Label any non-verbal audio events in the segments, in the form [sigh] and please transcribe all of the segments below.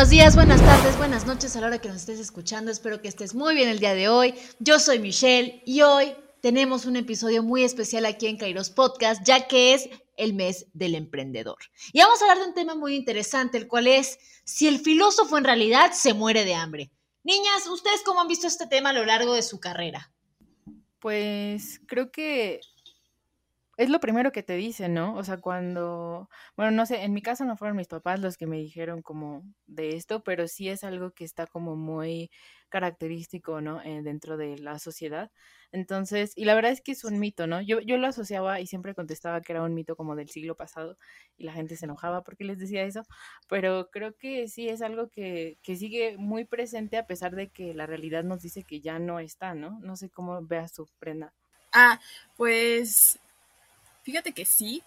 buenos días, buenas tardes, buenas noches a la hora que nos estés escuchando. Espero que estés muy bien el día de hoy. Yo soy Michelle y hoy tenemos un episodio muy especial aquí en Kairos Podcast, ya que es el mes del emprendedor. Y vamos a hablar de un tema muy interesante, el cual es si el filósofo en realidad se muere de hambre. Niñas, ¿ustedes cómo han visto este tema a lo largo de su carrera? Pues creo que es lo primero que te dicen, ¿no? O sea, cuando, bueno, no sé, en mi caso no fueron mis papás los que me dijeron como de esto, pero sí es algo que está como muy característico, ¿no? Eh, dentro de la sociedad. Entonces, y la verdad es que es un mito, ¿no? Yo, yo lo asociaba y siempre contestaba que era un mito como del siglo pasado y la gente se enojaba porque les decía eso, pero creo que sí es algo que, que sigue muy presente a pesar de que la realidad nos dice que ya no está, ¿no? No sé cómo veas su prenda. Ah, pues Fíjate que sí.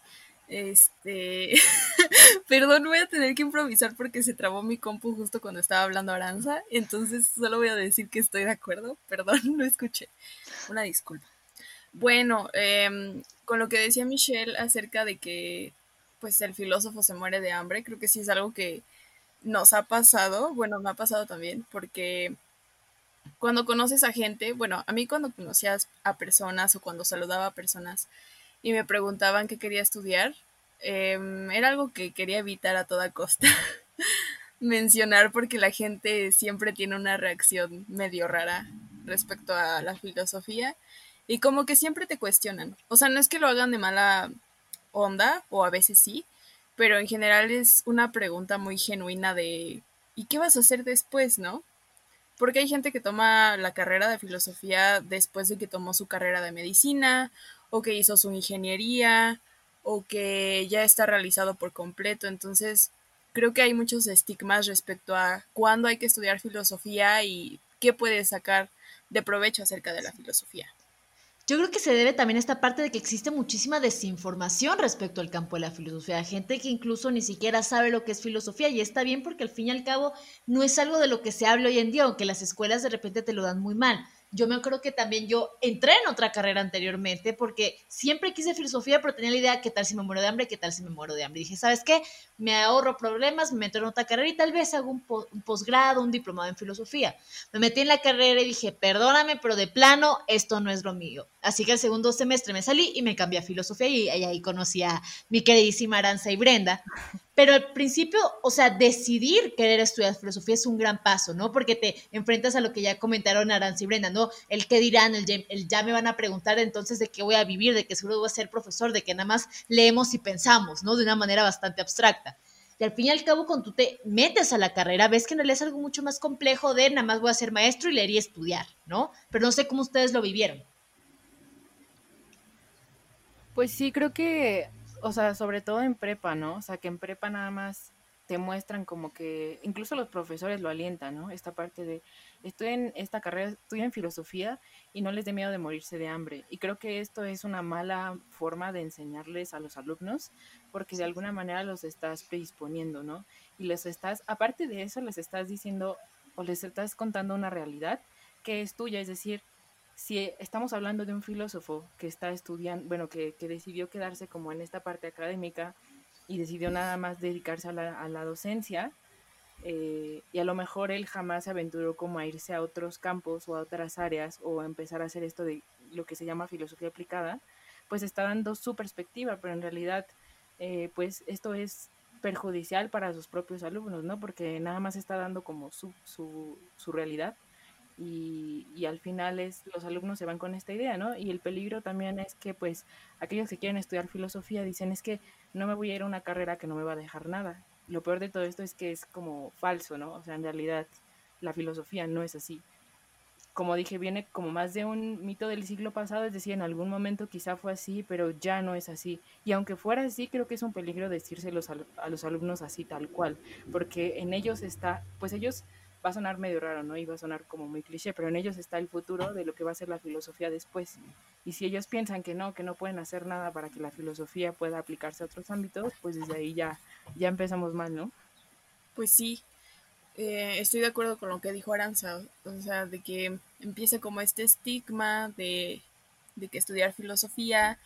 Este, [laughs] perdón, voy a tener que improvisar porque se trabó mi compu justo cuando estaba hablando Aranza, entonces solo voy a decir que estoy de acuerdo. [laughs] Perdón, no escuché. Una disculpa. Bueno, em, con lo que decía Michelle acerca de que pues el filósofo se muere de hambre, creo que sí es algo que nos ha pasado, bueno, me ha pasado también, porque cuando conoces a gente, bueno, a mí cuando conocías a personas o cuando saludaba a personas, y me preguntaban qué quería estudiar, em, era algo que quería evitar a toda costa [laughs] mencionar porque la gente siempre tiene una reacción medio rara respecto a la filosofía y como que siempre te cuestionan. O sea, no es que lo hagan de mala onda o a veces sí, pero en general es una pregunta muy genuina de ¿y qué vas a hacer después, no? Porque hay gente que toma la carrera de filosofía después de que tomó su carrera de medicina o que hizo su ingeniería o que ya está realizado por completo. Entonces, creo que hay muchos estigmas respecto a cuándo hay que estudiar filosofía y qué puedes sacar de provecho acerca de la filosofía. Yo creo que se debe también a esta parte de que existe muchísima desinformación respecto al campo de la filosofía. Gente que incluso ni siquiera sabe lo que es filosofía y está bien porque al fin y al cabo no es algo de lo que se habla hoy en día, aunque las escuelas de repente te lo dan muy mal yo me acuerdo que también yo entré en otra carrera anteriormente porque siempre quise filosofía, pero tenía la idea, ¿qué tal si me muero de hambre? ¿Qué tal si me muero de hambre? Dije, ¿sabes qué? Me ahorro problemas, me meto en otra carrera y tal vez hago un, posgrado, un diplomado en filosofía. Me metí en la carrera y dije, perdóname, pero de plano, esto no es lo mío. Así que el segundo semestre me salí y me cambié a filosofía y ahí conocí a mi queridísima Aranza y Brenda. Pero al principio, o sea, decidir querer estudiar filosofía es un gran paso, ¿no? Porque te enfrentas a lo que ya comentaron Aranza y Brenda, ¿no? El qué dirán, el ya, me van a preguntar entonces de qué voy a vivir, de que seguro voy a ser profesor, de que nada más leemos y pensamos, ¿no? De una manera bastante abstracta. Y al fin y al cabo, cuando tú te metes a la carrera, ves que en realidad es algo mucho más complejo de nada más voy a ser maestro y leer y estudiar, ¿no? Pero no sé cómo ustedes lo vivieron. Pues sí, creo que o sea, sobre todo en prepa, ¿no? O sea, que en prepa nada más te muestran como que, incluso los profesores lo alientan, ¿no? Esta parte de, en esta carrera, estoy en filosofía y no les dé miedo de morirse de hambre. Y creo que esto es una mala forma de enseñarles a los alumnos porque de alguna manera los estás predisponiendo, ¿no? Y les estás, aparte de eso, les estás diciendo o les estás contando una realidad que es tuya, es decir, si estamos hablando de un filósofo que está estudiando, bueno, que, decidió quedarse como en esta parte académica y decidió nada más dedicarse a la, docencia, eh, y a lo mejor él jamás se aventuró como a irse a otros campos o a otras áreas o a empezar a hacer esto de lo que se llama filosofía aplicada, pues está dando su perspectiva, pero en realidad, eh, pues esto es perjudicial para sus propios alumnos, ¿no? Porque nada más está dando como su, su, su realidad y, y, al final es los alumnos se van con esta idea, ¿no? Y el peligro también es que pues aquellos que quieren estudiar filosofía dicen es que no me voy a ir a una carrera que no me va a dejar nada. Lo peor de todo esto es que es como falso, ¿no? O sea, en realidad la filosofía no es así. Como dije, viene como más de un mito del siglo pasado, es decir, en algún momento quizá fue así, pero ya no es así. Y aunque fuera así, creo que es un peligro decírselos a, a los alumnos así tal cual, porque en ellos está, pues ellos va a sonar medio raro, ¿no? Y va a sonar como muy cliché, pero en ellos está el futuro de lo que va a ser la filosofía después. Y si ellos piensan que no, que no pueden hacer nada para que la filosofía pueda aplicarse a otros ámbitos, pues desde ahí ya, ya empezamos mal, ¿no? Pues sí, eh, estoy de acuerdo con lo que dijo Aranza, o sea, de que empiece como este estigma de, de que estudiar filosofía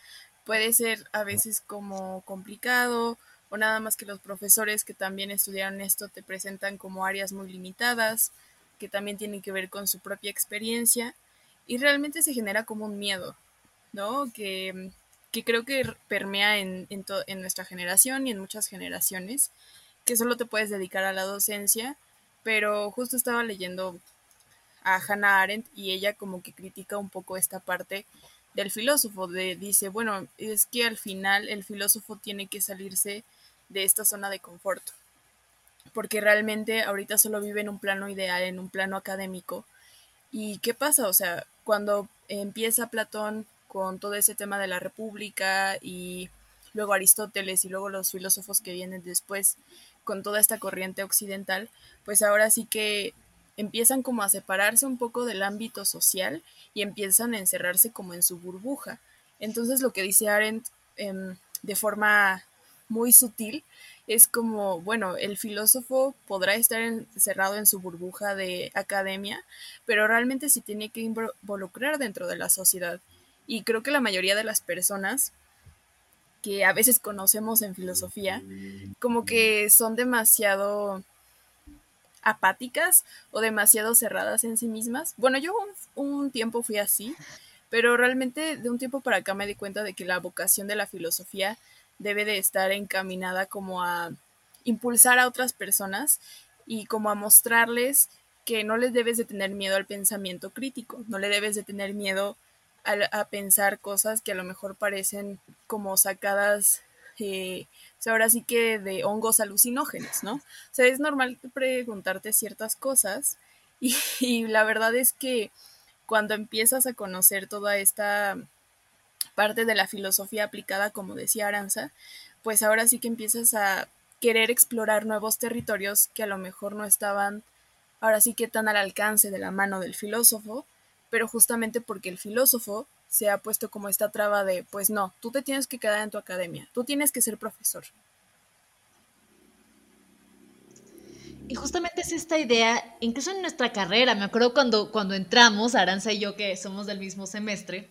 puede ser a veces como complicado, o nada más que los profesores que también estudiaron esto te presentan como áreas muy limitadas, que también tienen que ver con su propia experiencia, y realmente se genera como un miedo, ¿no? Que, creo que permea en, en, en nuestra generación y en muchas generaciones, que solo te puedes dedicar a la docencia, pero justo estaba leyendo a Hannah Arendt y ella como que critica un poco esta parte del filósofo, de, dice, bueno, es que al final el filósofo tiene que salirse de esta zona de confort, porque realmente ahorita solo vive en un plano ideal, en un plano académico. ¿Y qué pasa? O sea, cuando empieza Platón con todo ese tema de la república y luego Aristóteles y luego los filósofos que vienen después con toda esta corriente occidental, pues ahora sí que empiezan como a separarse un poco del ámbito social y empiezan a encerrarse como en su burbuja. Entonces lo que dice Arendt em, de forma muy sutil es como, bueno, el filósofo podrá estar encerrado en su burbuja de academia, pero realmente sí tiene que involucrar dentro de la sociedad. Y creo que la mayoría de las personas que a veces conocemos en filosofía, como que son demasiado apáticas o demasiado cerradas en sí mismas. Bueno, yo un, tiempo fui así, pero realmente de un tiempo para acá me di cuenta de que la vocación de la filosofía debe de estar encaminada como a impulsar a otras personas y como a mostrarles que no les debes de tener miedo al pensamiento crítico, no le debes de tener miedo a, pensar cosas que a lo mejor parecen como sacadas eh, ahora sí que de hongos alucinógenos, ¿no? O sea, es normal preguntarte ciertas cosas y, [laughs] la verdad es que cuando empiezas a conocer toda esta parte de la filosofía aplicada, como decía Aranza, pues ahora sí que empiezas a querer explorar nuevos territorios que a lo mejor no estaban ahora sí que tan al alcance de la mano del filósofo, pero justamente porque el filósofo se ha puesto como esta traba de, pues no, tú te tienes que quedar en tu academia, tú tienes que ser profesor. Y justamente es esta idea, incluso en nuestra carrera, me acuerdo cuando, cuando entramos, Aranza y yo, que somos del mismo semestre,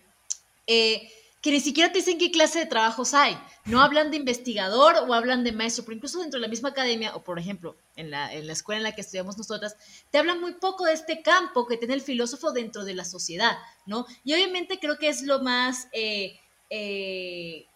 eh, que ni siquiera te dicen qué clase de trabajos hay. No hablan de investigador o hablan de maestro, pero incluso dentro de la misma academia, o por ejemplo, en la, en la escuela en la que estudiamos nosotras, te hablan muy poco de este campo que tiene el filósofo dentro de la sociedad, ¿no? Y obviamente creo que es lo más eh, eh,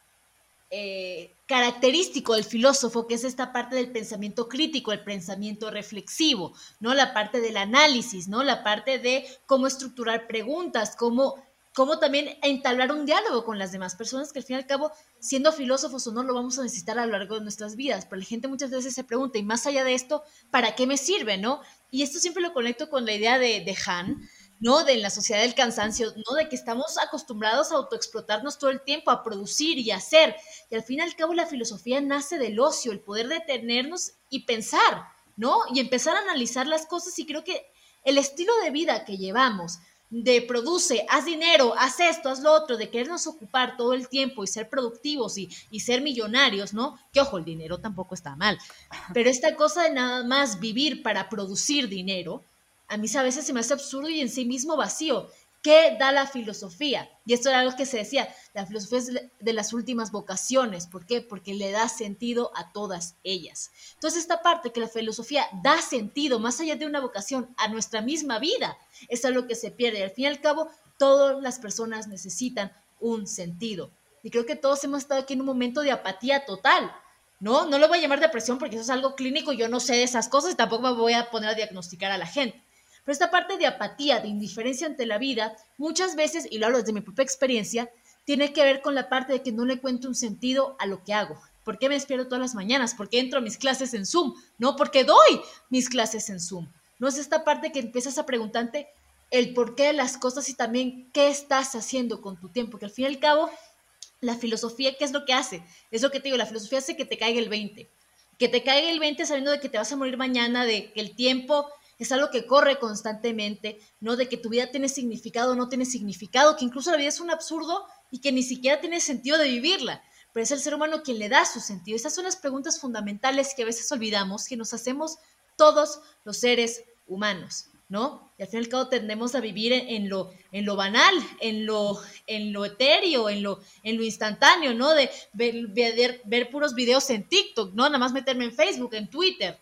eh, característico del filósofo, que es esta parte del pensamiento crítico, el pensamiento reflexivo, ¿no? La parte del análisis, ¿no? La parte de cómo estructurar preguntas, cómo cómo también entablar un diálogo con las demás personas, que al fin y al cabo, siendo filósofos o no, lo vamos a necesitar a lo largo de nuestras vidas. Pero la gente muchas veces se pregunta, y más allá de esto, ¿para qué me sirve, no? Y esto siempre lo conecto con la idea de, de Han, ¿no? De la sociedad del cansancio, ¿no? De que estamos acostumbrados a autoexplotarnos todo el tiempo, a producir y hacer. Y al fin y al cabo, la filosofía nace del ocio, el poder detenernos y pensar, ¿no? Y empezar a analizar las cosas. Y creo que el estilo de vida que llevamos, de produce, haz dinero, haz esto, haz lo otro, de querernos ocupar todo el tiempo y ser productivos y, y, ser millonarios, ¿no? Que ojo, el dinero tampoco está mal, pero esta cosa de nada más vivir para producir dinero, a mí a veces se me hace absurdo y en sí mismo vacío. ¿Qué da la filosofía? Y esto era algo que se decía, la filosofía es de las últimas vocaciones. ¿Por qué? Porque le da sentido a todas ellas. Entonces, esta parte que la filosofía da sentido, más allá de una vocación, a nuestra misma vida, es algo que se pierde. Al fin y al cabo, todas las personas necesitan un sentido. Y creo que todos hemos estado aquí en un momento de apatía total. ¿No? No lo voy a llamar depresión porque eso es algo clínico, yo no sé de esas cosas y tampoco me voy a poner a diagnosticar a la gente pero esta parte de apatía, de indiferencia ante la vida, muchas veces, y lo hablo desde mi propia experiencia, tiene que ver con la parte de que no le cuento un sentido a lo que hago. ¿Por qué me despierto todas las mañanas? ¿Por qué entro a mis clases en Zoom? No, porque doy mis clases en Zoom. No es esta parte que empiezas a preguntarte el porqué de las cosas y también qué estás haciendo con tu tiempo, que al fin y al cabo, la filosofía, ¿qué es lo que hace? Es lo que te digo, la filosofía hace que te caiga el 20. Que te caiga el 20 sabiendo de que te vas a morir mañana, de que el tiempo es algo que corre constantemente, ¿no? De que tu vida tiene significado o no tiene significado, que incluso la vida es un absurdo y que ni siquiera tiene sentido de vivirla, pero es el ser humano quien le da su sentido. Estas son las preguntas fundamentales que a veces olvidamos, que nos hacemos todos los seres humanos, ¿no? Y al fin y al cabo tendemos a vivir en, lo, en lo banal, en lo, en lo etéreo, en lo, en lo instantáneo, ¿no? De ver, ver, ver puros videos en TikTok, ¿no? Nada más meterme en Facebook, en Twitter.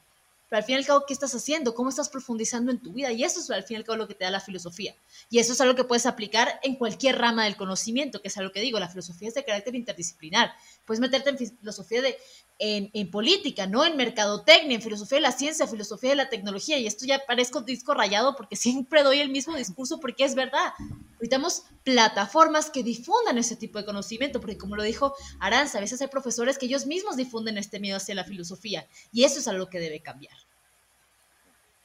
Pero al fin y al cabo, ¿qué estás haciendo? ¿Cómo estás profundizando en tu vida? Y eso es al fin y al cabo lo que te da la filosofía. Y eso es algo que puedes aplicar en cualquier rama del conocimiento, que es algo que digo, la filosofía es de carácter interdisciplinar. Puedes meterte en filosofía de, en, en, política, ¿no? En mercadotecnia, en filosofía de la ciencia, filosofía de la tecnología. Y esto ya parezco disco rayado porque [laughs] siempre doy el mismo discurso porque es verdad. Necesitamos plataformas que difundan ese tipo de conocimiento, porque como lo dijo Aranza, a veces hay profesores que ellos mismos difunden este miedo hacia la filosofía. Y eso es algo que debe cambiar.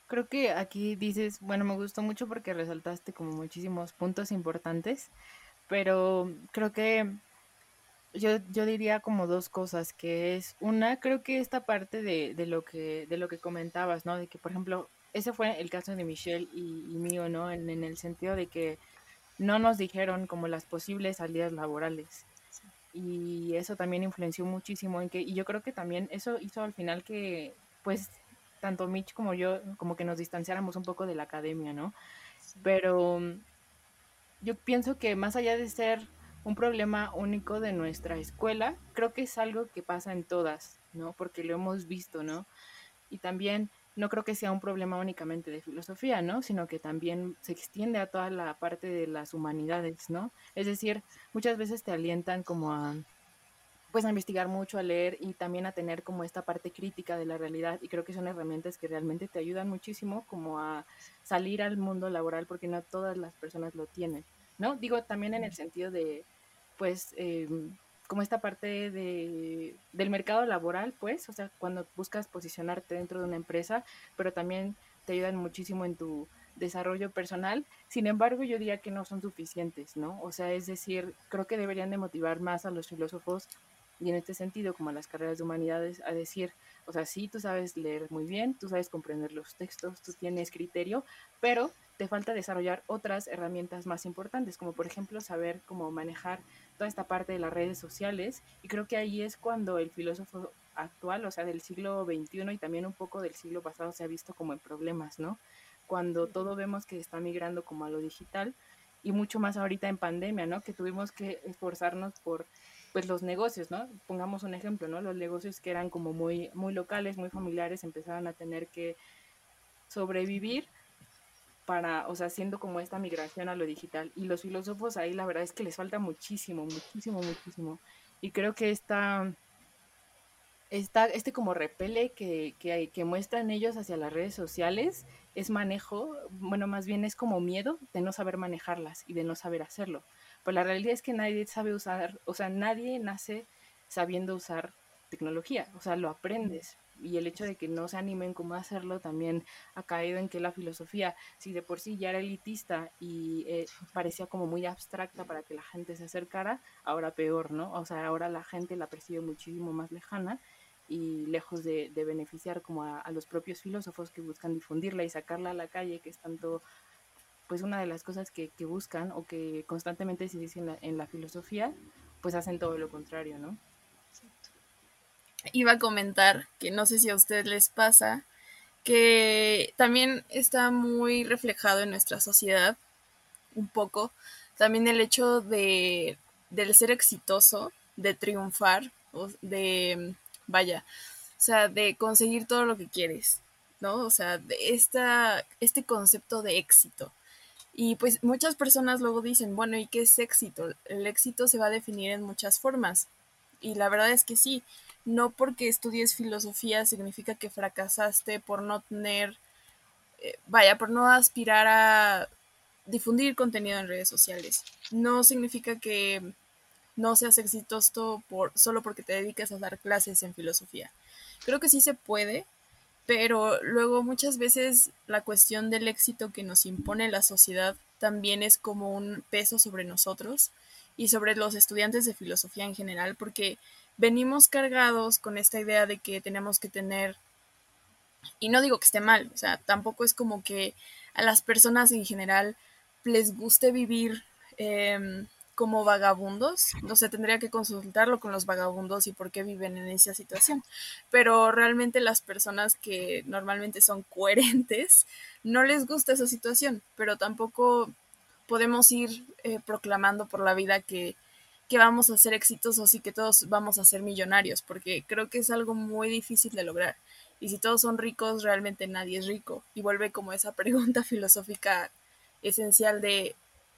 Creo que aquí dices, bueno, me gustó mucho porque resaltaste como muchísimos puntos importantes, pero creo que yo, yo diría como dos cosas, que es una, creo que esta parte de, de, lo que de lo que comentabas, ¿no? De que, por ejemplo, ese fue el caso de Michelle y, mío, ¿no? En, en, el sentido de que no nos dijeron como las posibles salidas laborales. Y eso también influenció muchísimo en que, y yo creo que también eso hizo al final que, pues, tanto Mitch como yo, como que nos distanciáramos un poco de la academia, ¿no? Pero yo pienso que más allá de ser un problema único de nuestra escuela, creo que es algo que pasa en todas, ¿no? Porque lo hemos visto, ¿no? Y también no creo que sea un problema únicamente de filosofía, ¿no? Sino que también se extiende a toda la parte de las humanidades, ¿no? Es decir, muchas veces te alientan como a pues a investigar mucho, a leer y también a tener como esta parte crítica de la realidad y creo que son herramientas que realmente te ayudan muchísimo como a salir al mundo laboral porque no todas las personas lo tienen, ¿no? Digo también en el sentido de pues eh, como esta parte de, del mercado laboral, pues, o sea, cuando buscas posicionarte dentro de una empresa, pero también te ayudan muchísimo en tu desarrollo personal. Sin embargo, yo diría que no son suficientes, ¿no? O sea, es decir, creo que deberían de motivar más a los filósofos y en este sentido, como a las carreras de humanidades, a decir, o sea, sí, tú sabes leer muy bien, tú sabes comprender los textos, tú tienes criterio, pero te falta desarrollar otras herramientas más importantes, como por ejemplo saber cómo manejar toda esta parte de las redes sociales. Y creo que ahí es cuando el filósofo actual, o sea, del siglo XXI y también un poco del siglo pasado, se ha visto como en problemas, ¿no? Cuando todo vemos que está migrando como a lo digital y mucho más ahorita en pandemia, ¿no? Que tuvimos que esforzarnos por pues los negocios, ¿no? Pongamos un ejemplo, ¿no? Los negocios que eran como muy, muy locales, muy familiares, empezaron a tener que sobrevivir para, o sea, haciendo como esta migración a lo digital. Y los filósofos ahí la verdad es que les falta muchísimo, muchísimo, muchísimo. Y creo que esta, esta este como repele que, que, que muestran ellos hacia las redes sociales es manejo, bueno, más bien es como miedo de no saber manejarlas y de no saber hacerlo. Pues la realidad es que nadie sabe usar, o sea, nadie nace sabiendo usar tecnología, o sea, lo aprendes. Y el hecho de que no se animen como a hacerlo también ha caído en que la filosofía, si de por sí ya era elitista y eh, parecía como muy abstracta para que la gente se acercara, ahora peor, ¿no? O sea, ahora la gente la percibe muchísimo más lejana y lejos de, beneficiar como a, a, los propios filósofos que buscan difundirla y sacarla a la calle, que es tanto pues una de las cosas que, buscan o que constantemente se dice en la, filosofía, pues hacen todo lo contrario, ¿no? Iba a comentar que no sé si a ustedes les pasa, que también está muy reflejado en nuestra sociedad, un poco, también el hecho de, del ser exitoso, de triunfar, de, vaya, o sea, de conseguir todo lo que quieres, ¿no? O sea, de esta, este concepto de éxito. Y pues muchas personas luego dicen, bueno, ¿y qué es éxito? El éxito se va a definir en muchas formas. Y la verdad es que sí, no porque estudies filosofía significa que fracasaste por no tener, eh, vaya, por no aspirar a difundir contenido en redes sociales. No significa que no seas exitoso por, solo porque te dedicas a dar clases en filosofía. Creo que sí se puede, pero luego muchas veces la cuestión del éxito que nos impone la sociedad también es como un peso sobre nosotros y sobre los estudiantes de filosofía en general, porque venimos cargados con esta idea de que tenemos que tener, y no digo que esté mal, o sea, tampoco es como que a las personas en general les guste vivir em, como vagabundos, no sé, tendría que consultarlo con los vagabundos y por qué viven en esa situación. Pero realmente las personas que normalmente son coherentes no les gusta esa situación, pero tampoco podemos ir eh, proclamando por la vida que, que vamos a ser exitosos y que todos vamos a ser millonarios, porque creo que es algo muy difícil de lograr. Y si todos son ricos, realmente nadie es rico. Y vuelve como esa [laughs] pregunta filosófica esencial de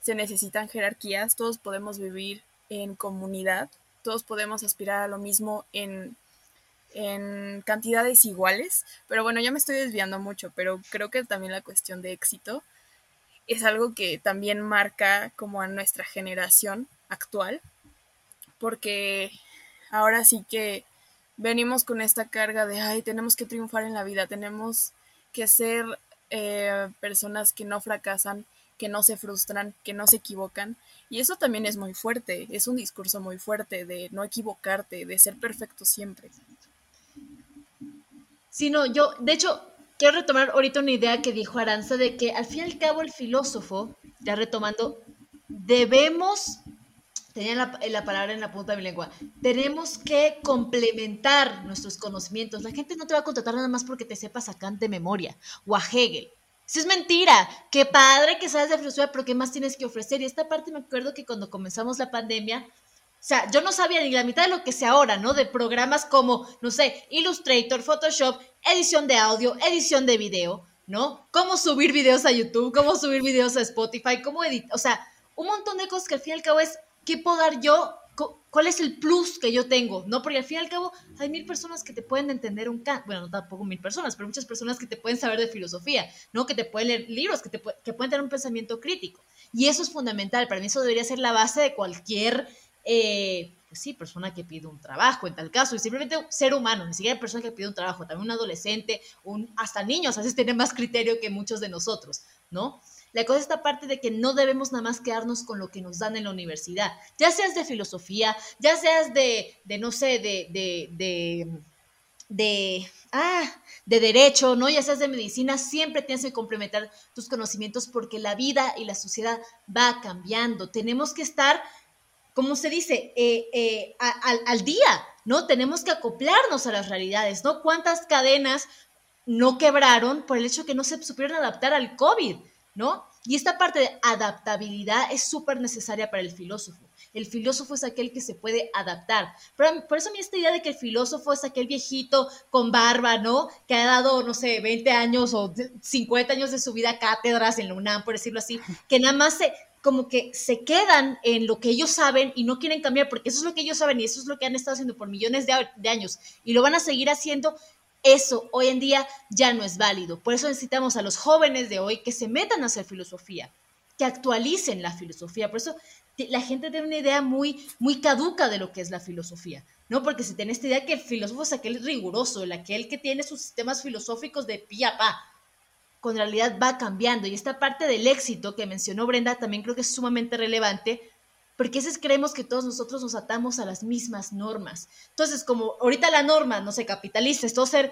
se necesitan jerarquías, todos podemos vivir en comunidad, todos podemos aspirar a lo mismo en, en cantidades iguales, pero bueno, ya me estoy desviando mucho, pero creo que también la cuestión de éxito es algo que también marca como a nuestra generación actual, porque ahora sí que venimos con esta carga de, ay, tenemos que triunfar en la vida, tenemos que ser eh, personas que no fracasan, que no se frustran, que no se equivocan. Y eso también es muy fuerte, es un discurso muy fuerte de no equivocarte, de ser perfecto siempre. Sí, no, yo, de hecho, quiero retomar ahorita una idea que dijo Aranza de que al fin y al cabo el filósofo, ya retomando, debemos, tenía la, la, palabra en la punta de mi lengua, tenemos que complementar nuestros conocimientos. La gente no te va a contratar nada más porque te sepas a Kant de memoria o a Hegel. Si es mentira, qué padre que sabes de filosofía, pero ¿qué más tienes que ofrecer? Y esta parte me acuerdo que cuando comenzamos la pandemia, o sea, yo no sabía ni la mitad de lo que sé ahora, ¿no? De programas como, no sé, Illustrator, Photoshop, edición de audio, edición de video, ¿no? Cómo subir videos a YouTube, cómo subir videos a Spotify, cómo editar, o sea, un montón de cosas que al fin y al cabo es, ¿qué puedo dar yo ¿Cuál es el plus que yo tengo? ¿No? Porque al fin y al cabo hay mil personas que te pueden entender un Kant, bueno, no tampoco mil personas, pero muchas personas que te pueden saber de filosofía, ¿no? Que te pueden leer libros, que, te, que pueden tener un pensamiento crítico. Y eso es fundamental, para mí eso debería ser la base de cualquier, eh, pues sí, persona que pide un trabajo en tal caso, y simplemente ser humano, ni siquiera persona que pide un trabajo, también un adolescente, un, hasta niños, a veces tienen más criterio que muchos de nosotros, ¿no? La cosa esta parte de que no debemos nada más quedarnos con lo que nos dan en la universidad, ya seas de filosofía, ya seas de, de no sé, de, de, de, de, ah, de derecho, ¿no? Ya seas de medicina, siempre tienes que complementar tus conocimientos porque la vida y la sociedad va cambiando. Tenemos que estar, como se dice, eh, eh, al, al día, ¿no? Tenemos que acoplarnos a las realidades, ¿no? ¿Cuántas cadenas no quebraron por el hecho que no se supieron adaptar al COVID? ¿no? Y esta parte de adaptabilidad es súper necesaria para el filósofo. El filósofo es aquel que se puede adaptar. por eso a mí esta idea de que el filósofo es aquel viejito con barba, ¿no? Que ha dado, no sé, 20 años o 50 años de su vida cátedras en la UNAM, por decirlo así, que nada más se, como que se quedan en lo que ellos saben y no quieren cambiar, porque eso es lo que ellos saben y eso es lo que han estado haciendo por millones de años y lo van a seguir haciendo eso hoy en día ya no es válido. Por eso necesitamos a los jóvenes de hoy que se metan a hacer filosofía, que actualicen la filosofía. Por eso la gente tiene una idea muy, muy caduca de lo que es la filosofía, ¿no? Porque se tiene esta idea que el filósofo es aquel riguroso, el aquel que tiene sus sistemas filosóficos de pie a pa. Con realidad va cambiando. Y esta parte del éxito que mencionó Brenda también creo que es sumamente relevante porque a veces creemos que todos nosotros nos atamos a las mismas normas. Entonces, como ahorita la norma, no sé, capitalista, es todo ser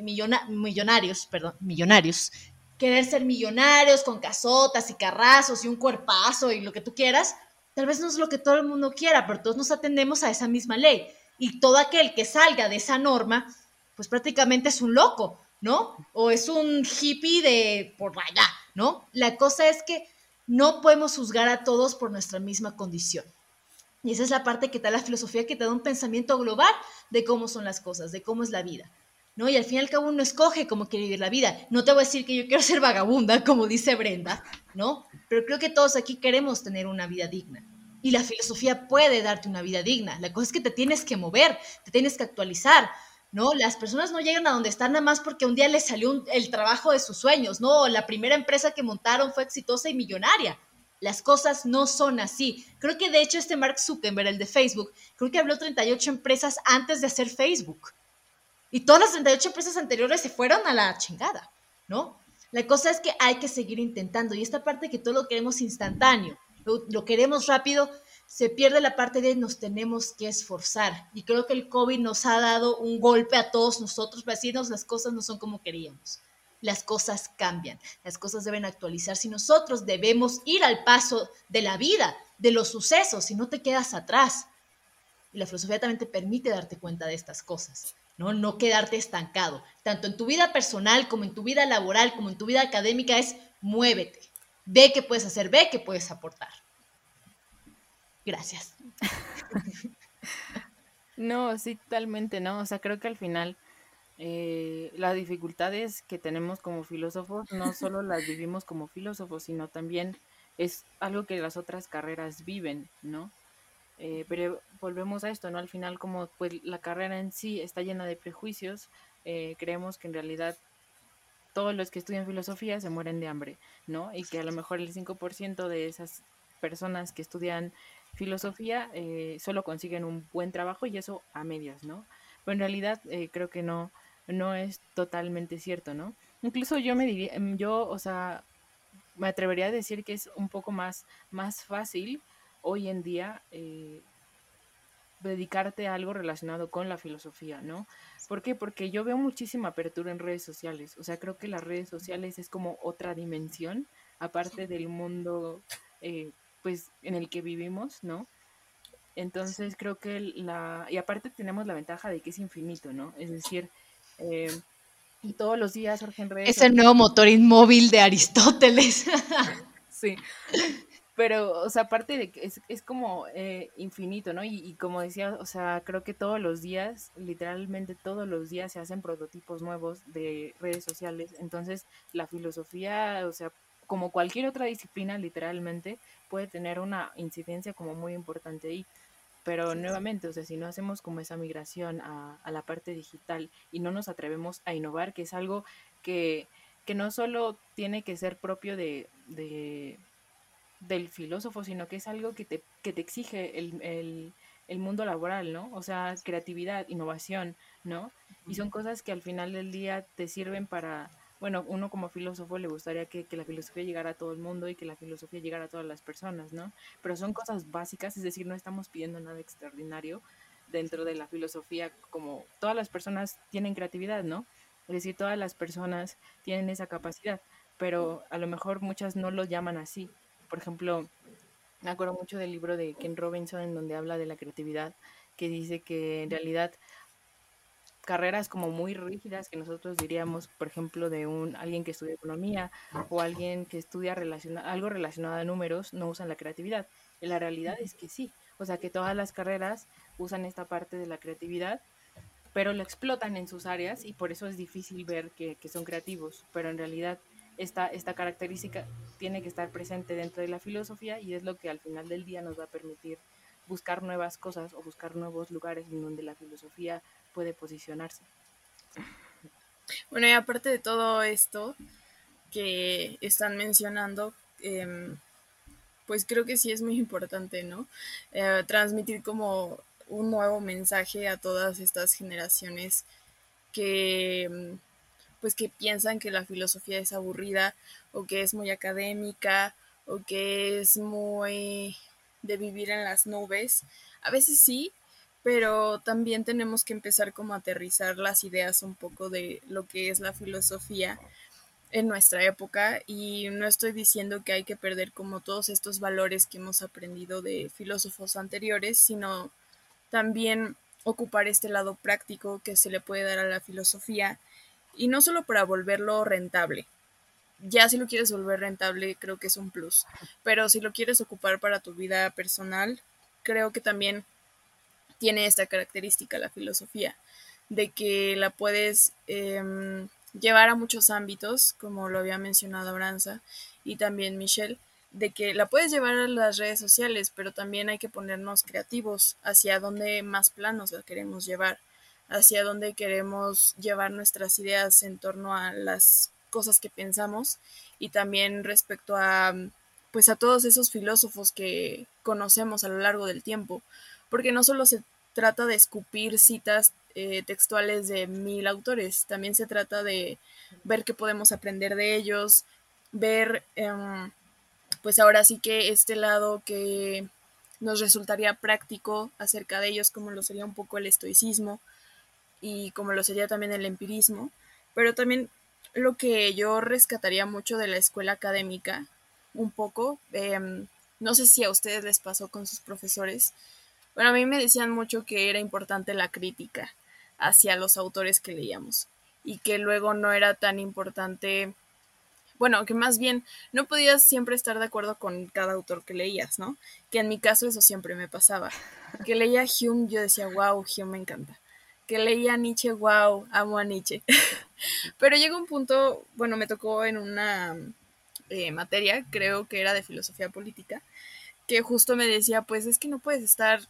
millonarios, perdón, millonarios, querer ser millonarios con casotas y carrazos y un cuerpazo y lo que tú quieras, tal vez no es lo que todo el mundo quiera, pero todos nos atendemos a esa misma ley. Y todo aquel que salga de esa norma, pues prácticamente es un loco, ¿no? O es un hippie de por allá, ¿no? La cosa es que no podemos juzgar a todos por nuestra misma condición. Y esa es la parte que da la filosofía, que te da un pensamiento global de cómo son las cosas, de cómo es la vida. ¿no? Y al fin y al cabo uno escoge cómo quiere vivir la vida. No te voy a decir que yo quiero ser vagabunda, [laughs] como dice Brenda, ¿no? Pero creo que todos aquí queremos tener una vida digna. Y la filosofía puede darte una vida digna. La cosa es que te tienes que mover, te tienes que actualizar, ¿no? Las personas no llegan a donde están nada más porque un día les salió el trabajo de sus sueños, ¿no? La primera empresa que montaron fue exitosa y millonaria. Las cosas no son así. Creo que de hecho este Mark Zuckerberg, el de Facebook, creo que habló 38 empresas antes de hacer Facebook. Y todas las 38 empresas anteriores se fueron a la chingada, ¿no? La cosa es que hay que seguir intentando. Y esta parte que todo lo queremos instantáneo, lo queremos rápido, se pierde la parte de nos tenemos que esforzar. Y creo que el COVID nos ha dado un golpe a todos nosotros para decirnos las cosas no son como queríamos. Las cosas cambian, las cosas deben actualizar. Si nosotros debemos ir al paso de la vida, de los sucesos y no te quedas atrás. Y la filosofía también te permite darte cuenta de estas cosas, ¿no? No quedarte estancado. Tanto en tu vida personal como en tu vida laboral, como en tu vida académica, es muévete. Ve qué puedes hacer, ve qué puedes aportar. Gracias. No, sí, totalmente, ¿no? O sea, creo que al final eh, las dificultades que tenemos como filósofos no [laughs] solo las vivimos como filósofos, sino también es algo que las otras carreras viven, ¿no? Eh, pero volvemos a esto, ¿no? Al final, como pues la carrera en sí está llena de prejuicios, eh, creemos que en realidad todos los que estudian filosofía se mueren de hambre, ¿no? Y que a lo mejor el 5% de esas personas que estudian filosofía eh, solo consiguen un buen trabajo y eso a medias, ¿no? Pero en realidad eh, creo que no, no es totalmente cierto, ¿no? Incluso yo me diría, em, yo, o sea, me atrevería a decir que es un poco más, más fácil hoy en día eh, dedicarte a algo relacionado con la filosofía, ¿no? ¿Por qué? Porque yo veo muchísima apertura en redes sociales, o sea, creo que las redes sociales es como otra dimensión, aparte del mundo pues en el que vivimos, ¿no? Entonces creo que la... Y aparte tenemos la ventaja de que es infinito, ¿no? Es decir, eh, y todos los días surgen redes... Es el nuevo motor inmóvil de Aristóteles. [laughs] sí. Pero, o sea, aparte de que es, es como eh, infinito, ¿no? Y, y, como decía, o sea, creo que todos los días, literalmente todos los días se hacen prototipos nuevos de redes sociales. Entonces, la filosofía, o sea, como cualquier otra disciplina, literalmente, puede tener una incidencia como muy importante ahí. Pero nuevamente, o sea, si no hacemos como esa migración a, la parte digital y no nos atrevemos a innovar, que es algo que, que no solo tiene que ser propio de, de, del filósofo, sino que es algo que te, que te exige el, el, el mundo laboral, ¿no? O sea, creatividad, innovación, ¿no? Y son cosas que al final del día te sirven para, bueno, uno como filósofo le gustaría que, la filosofía llegara a todo el mundo y que la filosofía llegara a todas las personas, ¿no? Pero son cosas básicas, es decir, no estamos pidiendo nada extraordinario dentro de la filosofía, como todas las personas tienen creatividad, ¿no? Es decir, todas las personas tienen esa capacidad, pero a lo mejor muchas no lo llaman así. Por ejemplo, me acuerdo mucho del libro de Ken Robinson en donde habla de la creatividad, que dice que en realidad carreras como muy rígidas que nosotros diríamos, por ejemplo, de un alguien que estudia economía o alguien que estudia relaciona, algo relacionado a números, no usan la creatividad. Y la realidad es que sí, o sea que todas las carreras usan esta parte de la creatividad, pero lo explotan en sus áreas y por eso es difícil ver que, que son creativos, pero en realidad esta, esta característica tiene que estar presente dentro de la filosofía y es lo que al final del día nos va a permitir buscar nuevas cosas o buscar nuevos lugares en donde la filosofía puede posicionarse. Bueno, y aparte de todo esto que están mencionando, em, pues creo que sí es muy importante, ¿no? Eh, transmitir como un nuevo mensaje a todas estas generaciones que em, pues que piensan que la filosofía es aburrida o que es muy académica o que es muy de vivir en las nubes. A veces sí, pero también tenemos que empezar como a aterrizar las ideas un poco de lo que es la filosofía en nuestra época y no estoy diciendo que hay que perder como todos estos valores que hemos aprendido de filósofos anteriores, sino también ocupar este lado práctico que se le puede dar a la filosofía y no solo para volverlo rentable. Ya si lo quieres volver rentable creo que es un plus, pero si lo quieres ocupar para tu vida personal, creo que también tiene esta característica la filosofía, de que la puedes em, llevar a muchos ámbitos, como lo había mencionado Abranza y también Michelle, de que la puedes llevar a las redes sociales, pero también hay que ponernos creativos hacia dónde más planos la queremos llevar, hacia dónde queremos llevar nuestras ideas en torno a las cosas que pensamos y también respecto a pues a todos esos filósofos que conocemos a lo largo del tiempo, porque no solo se trata de escupir citas eh, textuales de mil autores, también se trata de ver qué podemos aprender de ellos, ver em, pues ahora sí que este lado que nos resultaría práctico acerca de ellos, como lo sería un poco el estoicismo y como lo sería también el empirismo, pero también lo que yo rescataría mucho de la escuela académica, un poco, em, no sé si a ustedes les pasó con sus profesores. Bueno, a mí me decían mucho que era importante la crítica hacia los autores que leíamos y que luego no era tan importante, bueno, que más bien no podías siempre estar de acuerdo con cada autor que leías, ¿no? Que en mi caso eso siempre me pasaba. Que leía Hume, yo decía, wow, Hume me encanta. Que leía Nietzsche, wow, amo a Nietzsche. [laughs] Pero llegó un punto, bueno, me tocó en una eh, materia, creo que era de filosofía política, que justo me decía, pues es que no puedes estar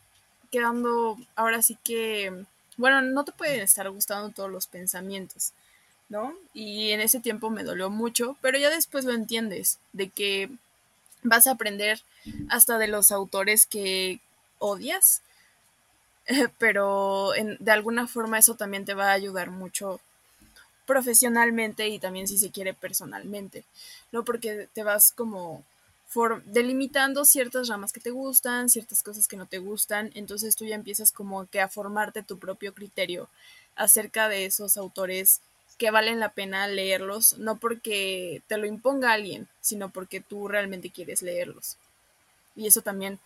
quedando, ahora sí que, bueno, no te pueden estar gustando todos los pensamientos, ¿no? Y en ese tiempo me dolió mucho, pero ya después lo entiendes, de que vas a aprender hasta de los autores que odias, [laughs] pero de alguna forma eso también te va a ayudar mucho profesionalmente y también si se quiere personalmente, ¿no? Porque te vas como delimitando ciertas ramas que te gustan, ciertas cosas que no te gustan, entonces tú ya empiezas como que a formarte tu propio criterio acerca de esos autores que valen la pena leerlos, no porque te lo imponga alguien, sino porque tú realmente quieres leerlos. Y eso también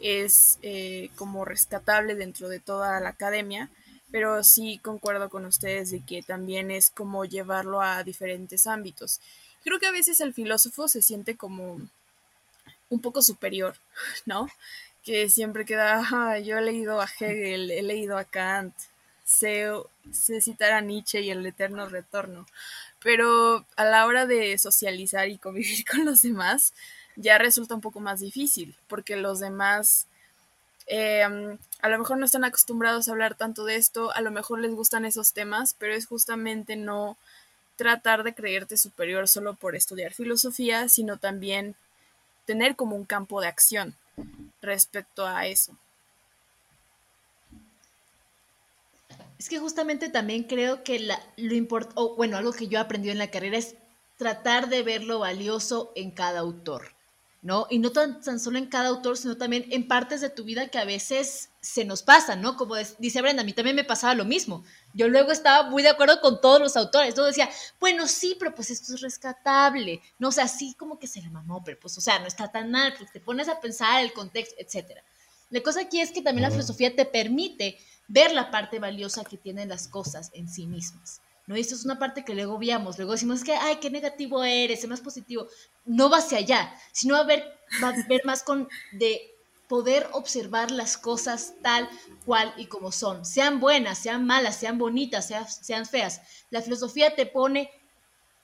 es eh, como rescatable dentro de toda la academia, pero sí concuerdo con ustedes de que también es como llevarlo a diferentes ámbitos. Creo que a veces el filósofo se siente como un poco superior, ¿no? Que siempre queda, yo he leído a Hegel, he leído a Kant, sé, citar a Nietzsche y el eterno retorno, pero a la hora de socializar y convivir [laughs] con los demás, ya resulta un poco más difícil, porque los demás Em, a lo mejor no están acostumbrados a hablar tanto de esto, a lo mejor les gustan esos temas, pero es justamente no tratar de creerte superior solo por estudiar filosofía, sino también tener como un campo de acción respecto a eso. Es que justamente también creo que lo importante, bueno, algo que yo he aprendido en la carrera es tratar de ver lo valioso en cada autor. ¿No? Y no tan, tan, solo en cada autor, sino también en partes de tu vida que a veces se nos pasan, ¿no? Como dice Brenda, a mí también me pasaba lo mismo. Yo luego estaba muy de acuerdo con todos los autores, ¿no? Decía, bueno, sí, pero pues esto es rescatable, ¿no? O sea, sí como que se le mamó, pero pues, o sea, no está tan mal, pues te pones a pensar el contexto, etcétera. La cosa aquí es que también la filosofía te permite ver la parte valiosa que tienen las cosas en sí mismas. ¿No? Y esto es una parte que luego veamos, luego decimos que, ay, qué negativo eres, es más positivo. No va hacia allá, sino a ver, va a ver más con de poder observar las cosas tal cual y como son, sean buenas, sean malas, sean bonitas, sean, sean feas. La filosofía te pone,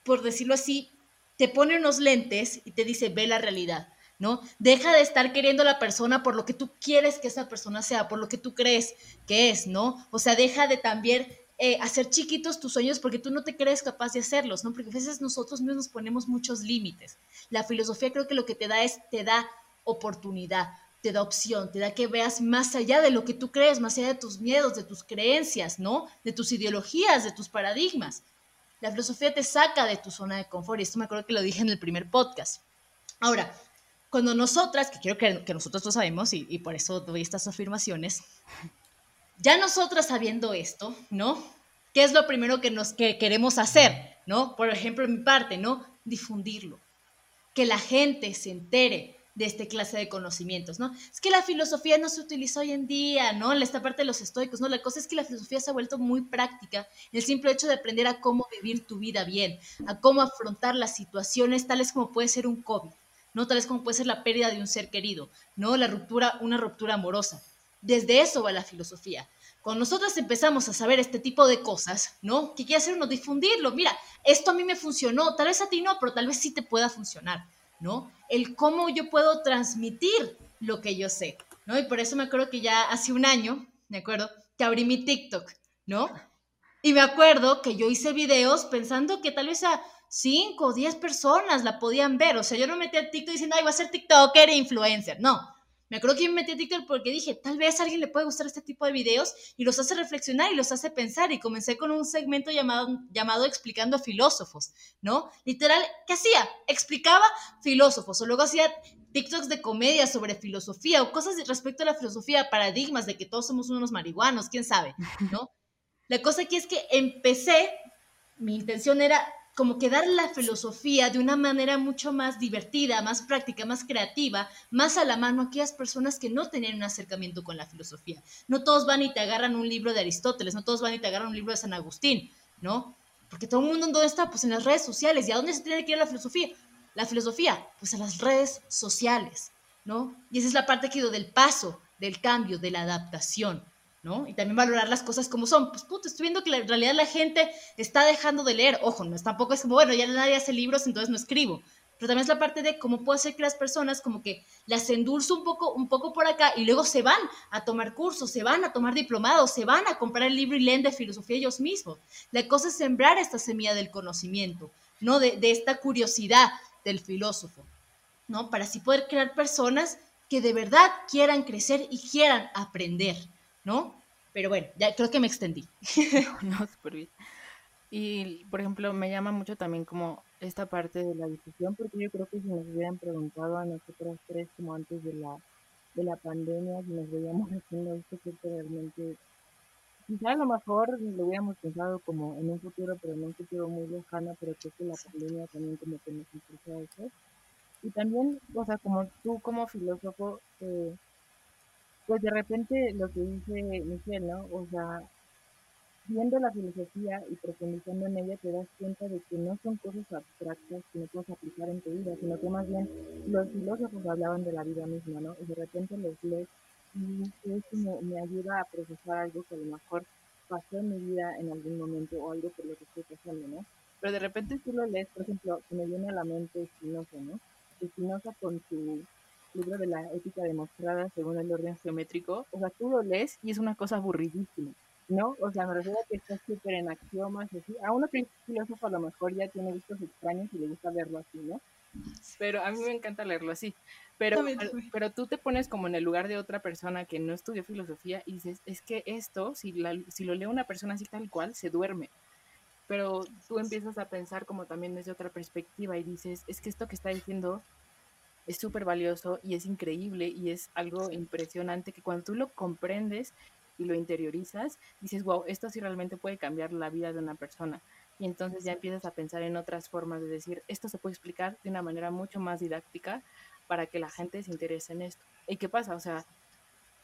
por decirlo así, te pone unos lentes y te dice, ve la realidad. ¿no? Deja de estar queriendo a la persona por lo que tú quieres que esa persona sea, por lo que tú crees que es, ¿no? O sea, deja de también eh, hacer chiquitos tus sueños porque tú no te crees capaz de hacerlos, ¿no? Porque a veces nosotros mismos ponemos muchos límites. La filosofía creo que lo que te da es, te da oportunidad, te da opción, te da que veas más allá de lo que tú crees, más allá de tus miedos, de tus creencias, ¿no? De tus ideologías, de tus paradigmas. La filosofía te saca de tu zona de confort y esto me acuerdo que lo dije en el primer podcast. Ahora, cuando nosotras, que quiero que, que nosotros lo sabemos y, y por eso doy estas afirmaciones, ya nosotras sabiendo esto, ¿no? ¿Qué es lo primero que nos que queremos hacer, ¿no? Por ejemplo, en mi parte, ¿no? Difundirlo. Que la gente se entere de esta clase de conocimientos, ¿no? Es que la filosofía no se utiliza hoy en día, ¿no? En esta parte de los estoicos, ¿no? La cosa es que la filosofía se ha vuelto muy práctica, el simple hecho de aprender a cómo vivir tu vida bien, a cómo afrontar las situaciones tales como puede ser un COVID, ¿no? Tales como puede ser la pérdida de un ser querido, ¿no? La ruptura, una ruptura amorosa. Desde eso va la filosofía. Cuando nosotros empezamos a saber este tipo de cosas, ¿no? ¿Qué quiere hacer uno? Difundirlo. Mira, esto a mí me funcionó, tal vez a ti no, pero tal vez sí te pueda funcionar, ¿no? El cómo yo puedo transmitir lo que yo sé, ¿no? Y por eso me acuerdo que ya hace un año, me acuerdo, que abrí mi TikTok, ¿no? Y me acuerdo que yo hice videos pensando que tal vez a 5 o 10 personas la podían ver. O sea, yo no metí a TikTok diciendo, ay, voy a ser TikToker e influencer. No, me acuerdo que me metí a TikTok porque dije, tal vez a alguien le puede gustar este tipo de videos y los hace reflexionar y los hace pensar. Y comencé con un segmento llamado, llamado Explicando a Filósofos, ¿no? Literal, ¿qué hacía? Explicaba filósofos o luego hacía TikToks de comedia sobre filosofía o cosas respecto a la filosofía, paradigmas de que todos somos unos marihuanos, quién sabe, ¿no? La cosa aquí es que empecé, mi intención era como que dar la filosofía de una manera mucho más divertida, más práctica, más creativa, más a la mano a aquellas personas que no tenían un acercamiento con la filosofía. No todos van y te agarran un libro de Aristóteles, no todos van y te agarran un libro de San Agustín, ¿no? Porque todo el mundo dónde está, pues en las redes sociales. ¿Y a dónde se tiene que ir la filosofía? La filosofía, pues a las redes sociales, ¿no? Y esa es la parte que digo del paso, del cambio, de la adaptación. ¿No? Y también valorar las cosas como son. Pues puto, estoy viendo que en realidad la gente está dejando de leer. Ojo, no es tampoco es como, bueno, ya nadie hace libros, entonces no escribo. Pero también es la parte de cómo puedo hacer que las personas como que las endulzo un poco, un poco por acá y luego se van a tomar cursos, se van a tomar diplomados, se van a comprar el libro y leen de filosofía ellos mismos. La cosa es sembrar esta semilla del conocimiento, ¿no? De, de esta curiosidad del filósofo, ¿no? Para así poder crear personas que de verdad quieran crecer y quieran aprender. ¿No? Pero bueno, ya creo que me extendí. [laughs] [laughs] no, súper bien. Y, por ejemplo, me llama mucho también como esta parte de la difusión, porque yo creo que si nos hubieran preguntado a nosotros tres como antes de la, de la pandemia, si nos veíamos haciendo esto, que realmente, quizá a lo mejor lo hubiéramos pensado como en un futuro, pero en un futuro muy lejano, pero creo que la pandemia también como que nos impulsó a eso. Y también, o sea, como tú como filósofo, eh, pues de repente lo que dice Michelle, ¿no? O sea, viendo la filosofía y profundizando en ella te das cuenta de que no son cosas abstractas que no puedes aplicar en tu vida, sino que más bien los filósofos hablaban de la vida misma, ¿no? Y de repente los lees y eso me, ayuda a procesar algo que a lo mejor pasó en mi vida en algún momento o algo por lo que estoy pasando, ¿no? Pero de repente tú lo lees, por ejemplo, se me viene a la mente Spinoza, ¿no? Spinoza con su libro de la ética demostrada según el orden geométrico, o sea, tú lo lees y es una cosa aburridísima, ¿no? O sea, me refiero a que está súper en axiomas, así. A uno que es filósofo a lo mejor ya tiene vistos extraños y le gusta leerlo así, ¿no? Pero a mí me encanta leerlo así. Pero, pero tú te pones como en el lugar de otra persona que no estudió filosofía y dices, es que esto, si, la, si lo lee una persona así tal cual, se duerme. Pero tú empiezas a pensar como también desde otra perspectiva y dices, es que esto que está diciendo es súper valioso y es increíble y es algo impresionante que cuando tú lo comprendes y lo interiorizas, dices, wow, esto sí realmente puede cambiar la vida de una persona. Y entonces ya empiezas a pensar en otras formas de decir, esto se puede explicar de una manera mucho más didáctica para que la gente se interese en esto. ¿Y qué pasa? O sea,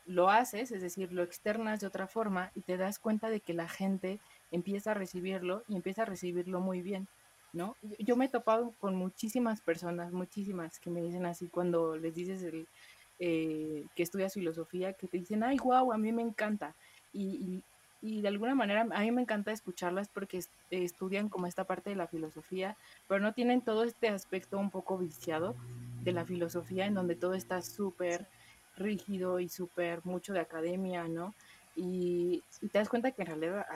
lo haces, es decir, lo externas de otra forma y te das cuenta de que la gente empieza a recibirlo y empieza a recibirlo muy bien. ¿No? Yo me he topado con muchísimas personas, muchísimas, que me dicen así cuando les dices el, eh, que estudias filosofía, que te dicen, ay, guau, a mí me encanta. Y, y, de alguna manera a mí me encanta escucharlas porque estudian como esta parte de la filosofía, pero no tienen todo este aspecto un poco viciado de la filosofía en donde todo está súper rígido y súper mucho de academia, ¿no? Y, y, te das cuenta que en realidad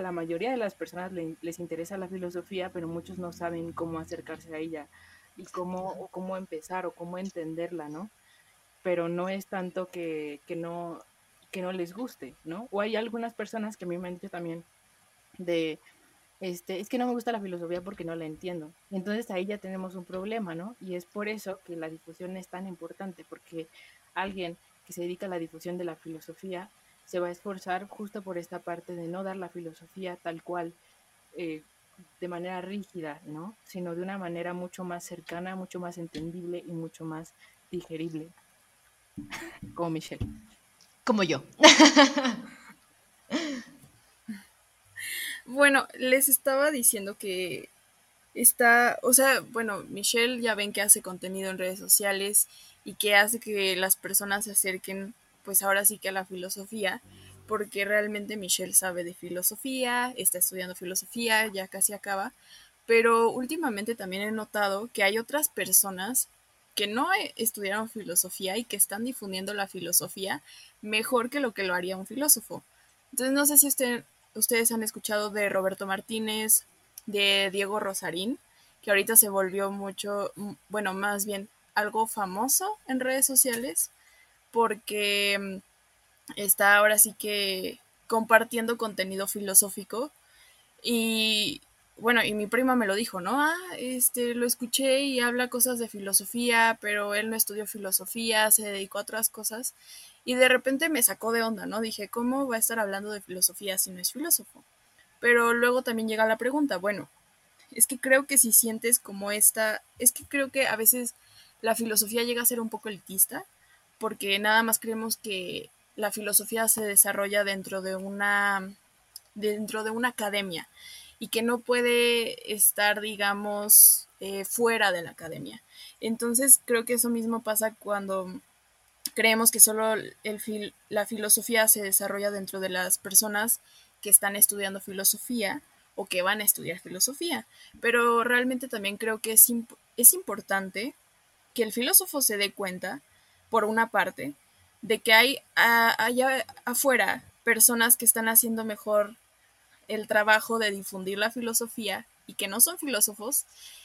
la mayoría de las personas les interesa la filosofía, pero muchos no saben cómo acercarse a ella y cómo, cómo empezar o cómo entenderla, ¿no? Pero no es tanto que, que, no, que no les guste, ¿no? O hay algunas personas que a mí me han dicho también de, este, es que no me gusta la filosofía porque no la entiendo. Entonces ahí ya tenemos un problema, ¿no? Y es por eso que la difusión es tan importante, porque alguien que se dedica a la difusión de la filosofía se va a esforzar justo por esta parte de no dar la filosofía tal cual, eh, de manera rígida, ¿no? Sino de una manera mucho más cercana, mucho más entendible y mucho más digerible. Como Michelle. Como yo. [laughs] bueno, les estaba diciendo que está, o sea, bueno, Michelle ya ven que hace contenido en redes sociales y que hace que las personas se acerquen pues ahora sí que a la filosofía, porque realmente Michelle sabe de filosofía, está estudiando filosofía, ya casi acaba, pero últimamente también he notado que hay otras personas que no estudiaron filosofía y que están difundiendo la filosofía mejor que lo que lo haría un filósofo. Entonces no sé si ustedes han escuchado de Roberto Martínez, de Diego Rosarín, que ahorita se volvió mucho, bueno, más bien algo famoso en redes sociales porque mm, está ahora sí que compartiendo contenido filosófico y bueno, y mi prima me lo dijo, ¿no? Ah, este, lo escuché y habla cosas de filosofía, pero él no estudió filosofía, se dedicó a otras cosas. Y de repente me sacó de onda, ¿no? Dije, ¿cómo va a estar hablando de filosofía si no es filósofo? Pero luego también llega la pregunta, bueno, es que creo que si sientes como esta, es que creo que a veces la filosofía llega a ser un poco elitista, porque nada más creemos que la filosofía se desarrolla dentro de una dentro de una academia y que no puede estar, digamos, eh, fuera de la academia. Entonces creo que eso mismo pasa cuando creemos que solo el la filosofía se desarrolla dentro de las personas que están estudiando filosofía o que van a estudiar filosofía. Pero realmente también creo que es, es importante que el filósofo se dé cuenta, por una parte, de que hay allá afuera personas que están haciendo mejor el trabajo de difundir la filosofía y que no son filósofos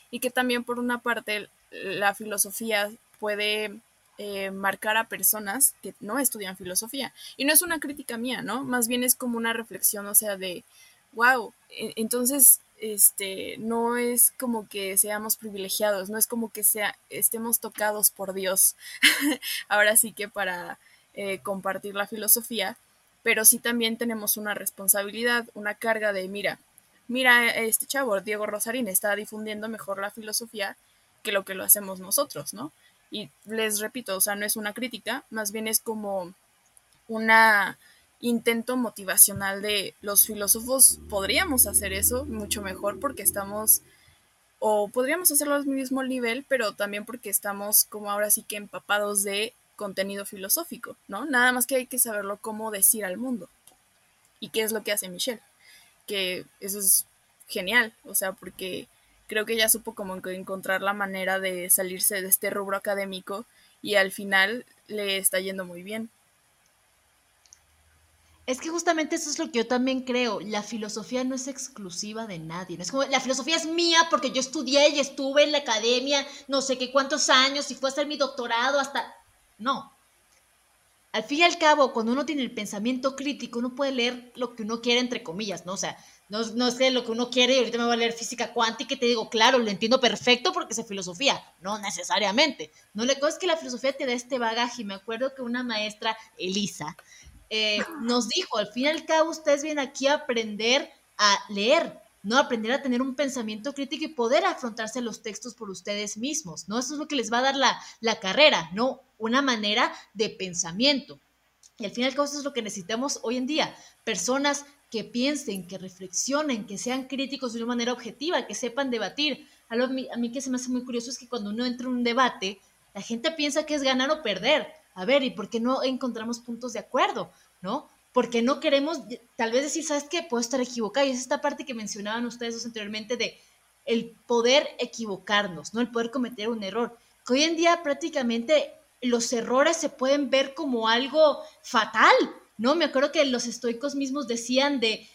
y que también por una parte la filosofía puede eh, marcar a personas que no estudian filosofía. Y no es una crítica mía, ¿no? Más bien es como una reflexión, o sea, de, wow, e-, entonces, este, no es como que seamos privilegiados, no es como que sea, estemos tocados por Dios, [laughs] ahora sí que para eh, compartir la filosofía, pero sí también tenemos una responsabilidad, una carga de, mira, mira, este chavo, Diego Rosarín, está difundiendo mejor la filosofía que lo que lo hacemos nosotros, ¿no? Y les repito, o sea, no es una crítica, más bien es como una intento motivacional de los filósofos podríamos hacer eso mucho mejor porque estamos o podríamos hacerlo al mismo nivel, pero también porque estamos como ahora sí que empapados de contenido filosófico, ¿no? Nada más que hay que saberlo cómo decir al mundo. ¿Y qué es lo que hace Michelle? Que eso es genial, o sea, porque creo que ya supo como encontrar la manera de salirse de este rubro académico y al final le está yendo muy bien. Es que justamente eso es lo que yo también creo. La filosofía no es exclusiva de nadie. No es como, la filosofía es mía porque yo estudié y estuve en la academia no sé qué cuántos años y fue a hacer mi doctorado hasta... No, al fin y al cabo, cuando uno tiene el pensamiento crítico, uno puede leer lo que uno quiere, entre comillas, ¿no? O sea, no, no sé lo que uno quiere y ahorita me voy a leer física cuántica y te digo, claro, lo entiendo perfecto porque es filosofía. No necesariamente. No le cosa es que la filosofía te da este bagaje. Me acuerdo que una maestra, Elisa, eh, nos dijo, al fin y al cabo, ustedes vienen aquí a aprender a leer, no aprender a tener un pensamiento crítico y poder afrontarse los textos por ustedes mismos, ¿no? Eso es lo que les va a dar la, la carrera, ¿no? Una manera de pensamiento. Y al fin y al cabo eso es lo que necesitamos hoy en día, personas que piensen, que reflexionen, que sean críticos de una manera objetiva, que sepan debatir. A mí, a mí que se me hace muy curioso es que cuando uno entra en un debate, la gente piensa que es ganar o perder. A ver, ¿y por qué no encontramos puntos de acuerdo? ¿No? porque no queremos tal vez decir, ¿sabes qué? Puedo estar equivocado. Y es esta parte que mencionaban ustedes anteriormente de el poder equivocarnos, ¿no? El poder cometer un error. Que hoy en día prácticamente los errores se pueden ver como algo fatal, ¿no? Me acuerdo que los estoicos mismos decían de,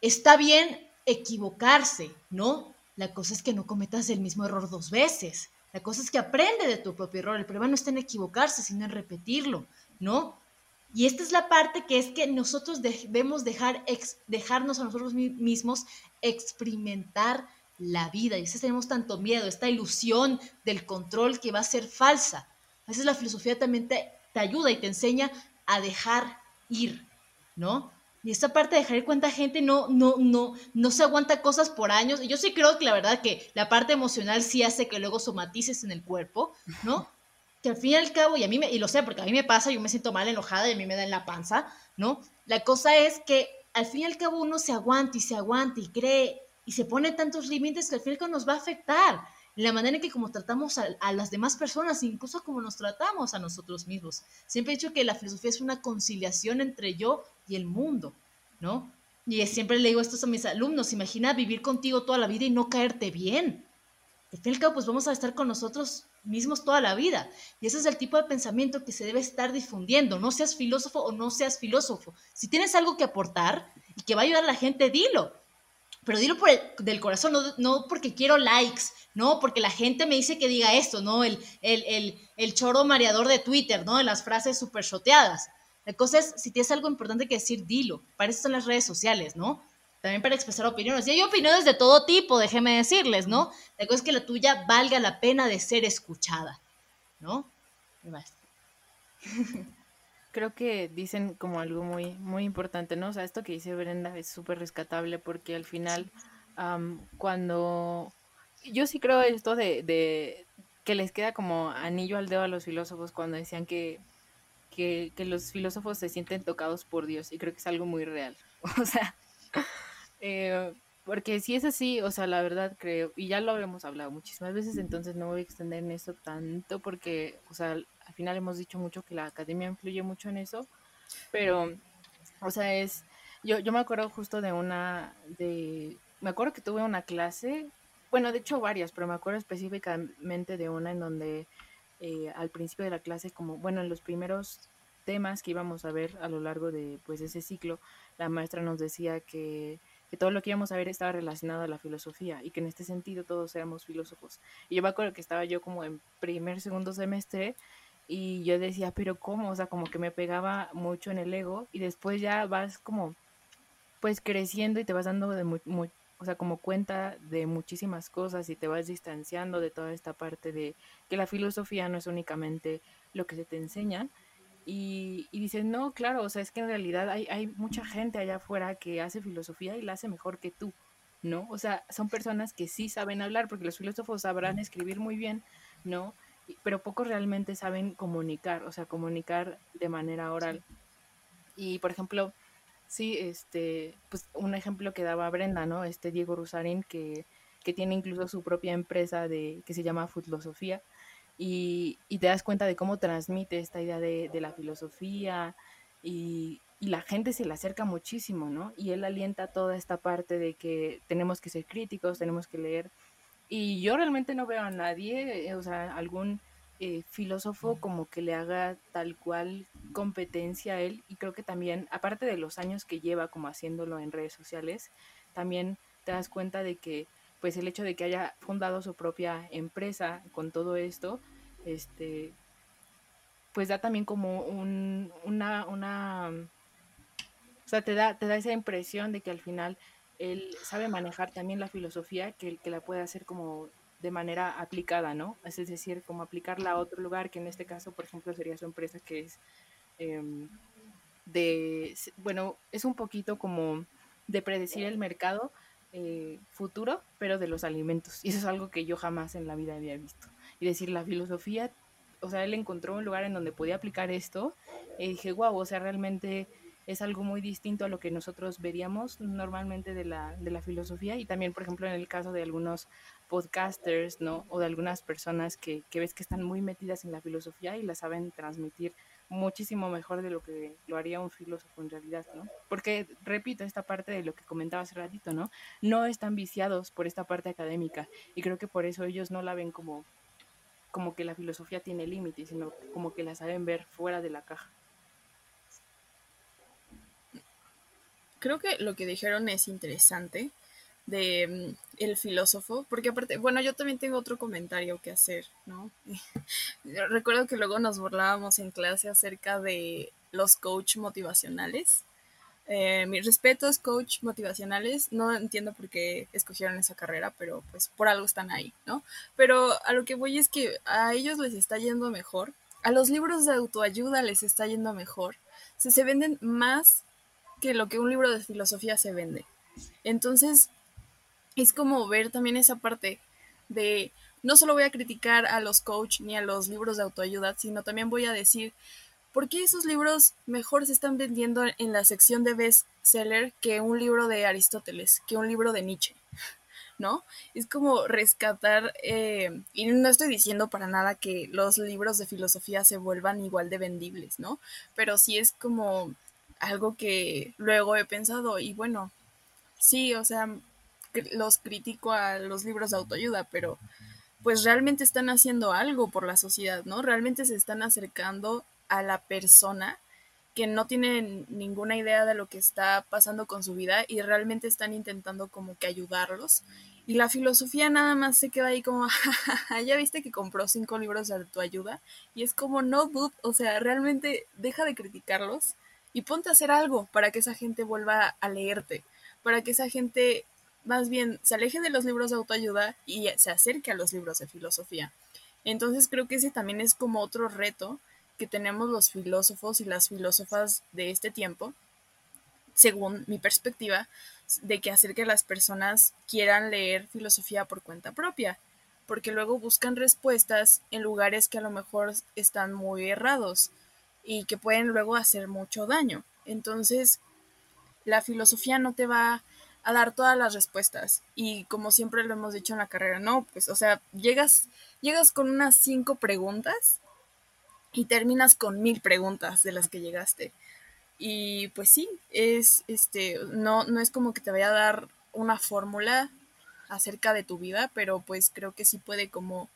está bien equivocarse, ¿no? La cosa es que no cometas el mismo error dos veces. La cosa es que aprende de tu propio error. El problema no está en equivocarse, sino en repetirlo, ¿no? Y esta es la parte que es que nosotros debemos dejar dejarnos a nosotros mismos experimentar la vida. Y a veces tenemos tanto miedo, esta ilusión del control que va a ser falsa. A veces la filosofía también te, te ayuda y te enseña a dejar ir, ¿no? Y esta parte de dejar cuánta gente no, no, no, no se aguanta cosas por años. Y yo sí creo que la verdad que la parte emocional sí hace que luego somatices en el cuerpo, ¿no? [laughs] que al fin y al cabo, y a mí me, y lo sé porque a mí me pasa, yo me siento mal enojada y a mí me da en la panza, ¿no? La cosa es que al fin y al cabo uno se aguanta y se aguanta y cree y se pone tantos límites que al fin y al cabo nos va a afectar la manera en que como tratamos a, a, las demás personas, incluso como nos tratamos a nosotros mismos. Siempre he dicho que la filosofía es una conciliación entre yo y el mundo, ¿no? Y siempre le digo esto a mis alumnos, imagina vivir contigo toda la vida y no caerte bien. Al fin y al cabo, pues vamos a estar con nosotros mismos toda la vida. Y ese es el tipo de pensamiento que se debe estar difundiendo. No seas filósofo o no seas filósofo. Si tienes algo que aportar y que va a ayudar a la gente, dilo. Pero dilo por el, del corazón, no, porque quiero likes, no porque la gente me dice que diga esto, ¿no? El, el, el, el choro mareador de Twitter, ¿no? De las frases súper choteadas. La cosa es, si tienes algo importante que decir, dilo. Para eso son las redes sociales, ¿no? también para expresar opiniones. Y hay opiniones de todo tipo, déjeme decirles, ¿no? La cosa es que la tuya valga la pena de ser escuchada, ¿no? [laughs] Creo que dicen como algo muy, muy importante, ¿no? O sea, esto que dice Brenda es súper rescatable porque al final cuando yo sí creo esto de, de, que les queda como anillo al dedo a los filósofos cuando decían que, que, que los filósofos se sienten tocados por Dios y creo que es algo muy real. [laughs] O sea, eh, porque si es así, o sea, la verdad creo, y ya lo habíamos hablado muchísimas veces, entonces no voy a extender en eso tanto porque, o sea, al final hemos dicho mucho que la academia influye mucho en eso, pero, o sea, es, yo, yo me acuerdo justo de una, de, me acuerdo que tuve una clase, bueno, de hecho varias, pero me acuerdo específicamente de una en donde eh, al principio de la clase, como, bueno, en los primeros temas que íbamos a ver a lo largo de, pues, ese ciclo, la maestra nos decía que que todo lo que íbamos a ver estaba relacionado a la filosofía y que en este sentido todos éramos filósofos. Y yo me acuerdo que estaba yo como en primer, segundo semestre y yo decía, pero ¿cómo? O sea, como que me pegaba mucho en el ego y después ya vas como pues creciendo y te vas dando de muy, o sea, como cuenta de muchísimas cosas y te vas distanciando de toda esta parte de que la filosofía no es únicamente lo que se te enseña, y, y dices, no, claro, o sea, es que en realidad hay, hay mucha gente allá afuera que hace filosofía y la hace mejor que tú, ¿no? O sea, son personas que sí saben hablar, porque los filósofos sabrán escribir muy bien, ¿no? Pero pocos realmente saben comunicar, o sea, comunicar de manera oral. Y, por ejemplo, sí, este, pues un ejemplo que daba Brenda, ¿no? Este Diego Rusarín, que, que tiene incluso su propia empresa de, que se llama Filosofía y, te das cuenta de cómo transmite esta idea de, la filosofía y, la gente se le acerca muchísimo, ¿no? Y él alienta toda esta parte de que tenemos que ser críticos, tenemos que leer. Y yo realmente no veo a nadie, eh, o sea, algún eh, filósofo como que le haga tal cual competencia a él. Y creo que también, aparte de los años que lleva como haciéndolo en redes sociales, también te das cuenta de que pues el hecho de que haya fundado su propia empresa con todo esto, este, pues da también como un, una, una, o sea, te da, te da esa impresión de que al final él sabe manejar también la filosofía, que, que la puede hacer como de manera aplicada, ¿no? Es decir, como aplicarla a otro lugar, que en este caso, por ejemplo, sería su empresa que es em, de, bueno, es un poquito como de predecir el mercado, eh, futuro, pero de los alimentos. Y eso es algo que yo jamás en la vida había visto. Y decir, la filosofía, o sea, él encontró un lugar en donde podía aplicar esto y dije, wow, o sea, realmente es algo muy distinto a lo que nosotros veríamos normalmente de la, de la filosofía y también, por ejemplo, en el caso de algunos podcasters, ¿no? O de algunas personas que, que ves que están muy metidas en la filosofía y la saben transmitir muchísimo mejor de lo que lo haría un filósofo en realidad, ¿no? Porque, repito, esta parte de lo que comentaba hace ratito, ¿no? No están viciados por esta parte académica y creo que por eso ellos no la ven como, como que la filosofía tiene límites, sino como que la saben ver fuera de la caja. Creo que lo que dijeron es interesante de mm, el filósofo, porque aparte, bueno, yo también tengo otro comentario que hacer, ¿no? [laughs] Recuerdo que luego nos burlábamos en clase acerca de los coach motivacionales. Eh, mis respetos, coach motivacionales. No entiendo por qué escogieron esa carrera, pero pues por algo están ahí, ¿no? Pero a lo que voy es que a ellos les está yendo mejor. A los libros de autoayuda les está yendo mejor. se se venden más que lo que un libro de filosofía se vende. Entonces, es como ver también esa parte de no solo voy a criticar a los coach ni a los libros de autoayuda, sino también voy a decir por qué esos libros mejor se están vendiendo en la sección de bestseller que un libro de Aristóteles, que un libro de Nietzsche. [laughs] ¿no? Es como rescatar, eh, y no estoy diciendo para nada que los libros de filosofía se vuelvan igual de vendibles, ¿no? Pero sí es como algo que luego he pensado, y bueno, sí, o sea, los critico a los libros de autoayuda, pero pues realmente están haciendo algo por la sociedad, ¿no? Realmente se están acercando a la persona que no tiene ninguna idea de lo que está pasando con su vida y realmente están intentando como que ayudarlos. Y la filosofía nada más se queda ahí como, [laughs] ya viste que compró cinco libros de autoayuda. Y es como, no, dude, o sea, realmente deja de criticarlos y ponte a hacer algo para que esa gente vuelva a leerte, para que esa gente más bien se aleje de los libros de autoayuda y se acerque a los libros de filosofía. Entonces creo que ese también es como otro reto que tenemos los filósofos y las filósofas de este tiempo, según mi perspectiva, de que hacer que las personas quieran leer filosofía por cuenta propia, porque luego buscan respuestas en lugares que a lo mejor están muy errados y que pueden luego hacer mucho daño. Entonces, la filosofía no te va a dar todas las respuestas y como siempre lo hemos dicho en la carrera, no, pues o sea, llegas llegas con unas cinco preguntas y terminas con mil preguntas de las que llegaste. Y pues sí, es este, no, no es como que te vaya a dar una fórmula acerca de tu vida, pero pues creo que sí puede como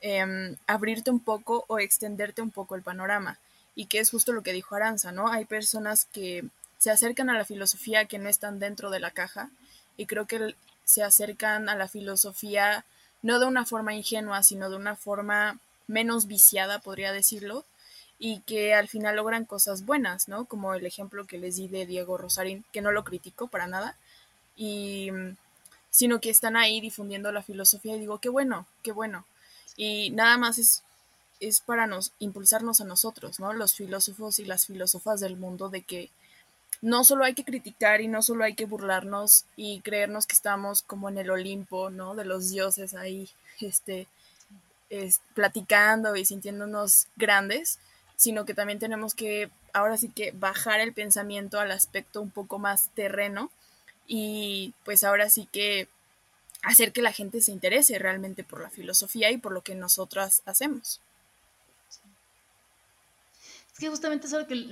em, abrirte un poco o extenderte un poco el panorama. Y que es justo lo que dijo Aranza, ¿no? Hay personas que se acercan a la filosofía que no están dentro de la caja y creo que se acercan a la filosofía no de una forma ingenua, sino de una forma menos viciada, podría decirlo, y que al final logran cosas buenas, ¿no? Como el ejemplo que les di de Diego Rosarín, que no lo critico para nada, y sino que están ahí difundiendo la filosofía y digo, qué bueno, qué bueno. Y nada más es, es para nos, impulsarnos a nosotros, ¿no? Los filósofos y las filósofas del mundo de que no solo hay que criticar y no solo hay que burlarnos y creernos que estamos como en el Olimpo, ¿no? De los dioses ahí, este, platicando y sintiéndonos grandes, sino que también tenemos que ahora sí que bajar el pensamiento al aspecto un poco más terreno y pues ahora sí que hacer que la gente se interese realmente por la filosofía y por lo que nosotras hacemos. Es que justamente es algo que,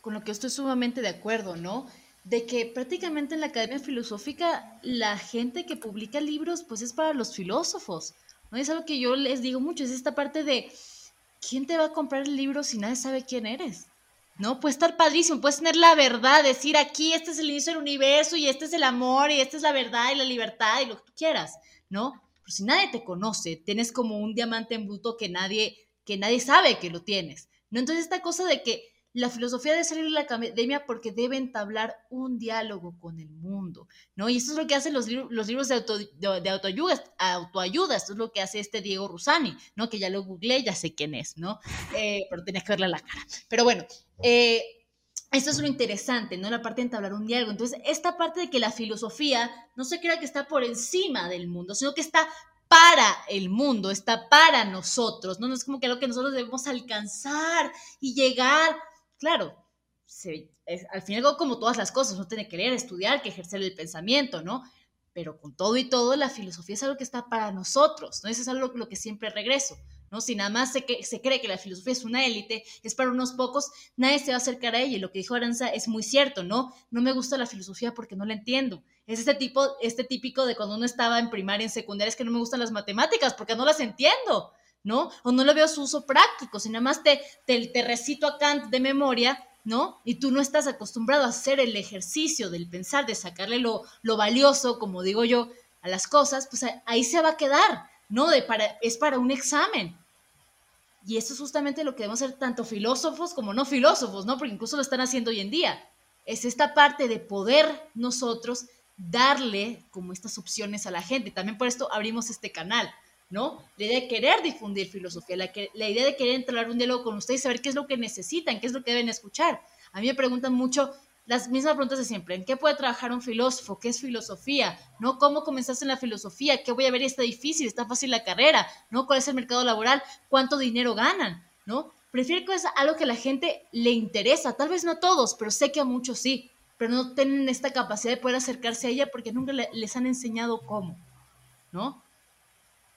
con lo que estoy sumamente de acuerdo, ¿no? De que prácticamente en la Academia Filosófica la gente que publica libros pues es para los filósofos, ¿no? Es algo que yo les digo mucho, es esta parte de ¿quién te va a comprar el libro si nadie sabe quién eres? ¿No? Puede estar padrísimo, puedes tener la verdad, decir aquí este es el inicio del universo y este es el amor y esta es la verdad y la libertad y lo que tú quieras, ¿no? Pero si nadie te conoce, tienes como un diamante en bruto que nadie, que nadie sabe que lo tienes. ¿No? Entonces esta cosa de que la filosofía debe salir de la academia porque debe entablar un diálogo con el mundo, ¿no? Y eso es lo que hacen los, los libros de, auto, de, autoayuda, autoayuda, esto es lo que hace este Diego Rusani, ¿no? Que ya lo googleé, ya sé quién es, ¿no? Eh, pero tenía que verle la cara. Pero bueno, eh, esto es lo interesante, ¿no? La parte de entablar un diálogo. Entonces, esta parte de que la filosofía no se crea que está por encima del mundo, sino que está para el mundo, está para nosotros, ¿no? No es como que algo que nosotros debemos alcanzar y llegar. Claro, al final como todas las cosas, uno tiene que leer, estudiar, que ejercer el pensamiento, ¿no? Pero con todo y todo, la filosofía es algo que está para nosotros, ¿no? Eso es algo lo que siempre regreso. ¿No? Si nada más se, se cree que la filosofía es una élite, es para unos pocos, nadie se va a acercar a ella. Y lo que dijo Aranza es muy cierto, ¿no? No me gusta la filosofía porque no la entiendo. Es este tipo, este típico de cuando uno estaba en primaria, en secundaria, es que no me gustan las matemáticas porque no las entiendo, ¿no? O no le veo su uso práctico. Si nada más te, te, te recito a Kant de memoria, ¿no? Y tú no estás acostumbrado a hacer el ejercicio del pensar, de sacarle lo, lo valioso, como digo yo, a las cosas, pues ahí se va a quedar. No, de para, es para un examen. Y eso es justamente lo que debemos hacer tanto filósofos como no filósofos, ¿no? Porque incluso lo están haciendo hoy en día. Es esta parte de poder nosotros darle como estas opciones a la gente. También por esto abrimos este canal, ¿no? La idea de querer difundir filosofía, la, que, la idea de querer entrar un diálogo con ustedes y saber qué es lo que necesitan, qué es lo que deben escuchar. A mí me preguntan mucho, las mismas preguntas de siempre. ¿En qué puede trabajar un filósofo? ¿Qué es filosofía? ¿No? ¿Cómo comenzaste en la filosofía? ¿Qué voy a ver? ¿Está difícil? ¿Está fácil la carrera? ¿No? ¿Cuál es el mercado laboral? ¿Cuánto dinero ganan? ¿No? Prefiero que es algo que la gente le interesa. Tal vez no a todos, pero sé que a muchos sí. Pero no tienen esta capacidad de poder acercarse a ella porque nunca les han enseñado cómo. ¿No?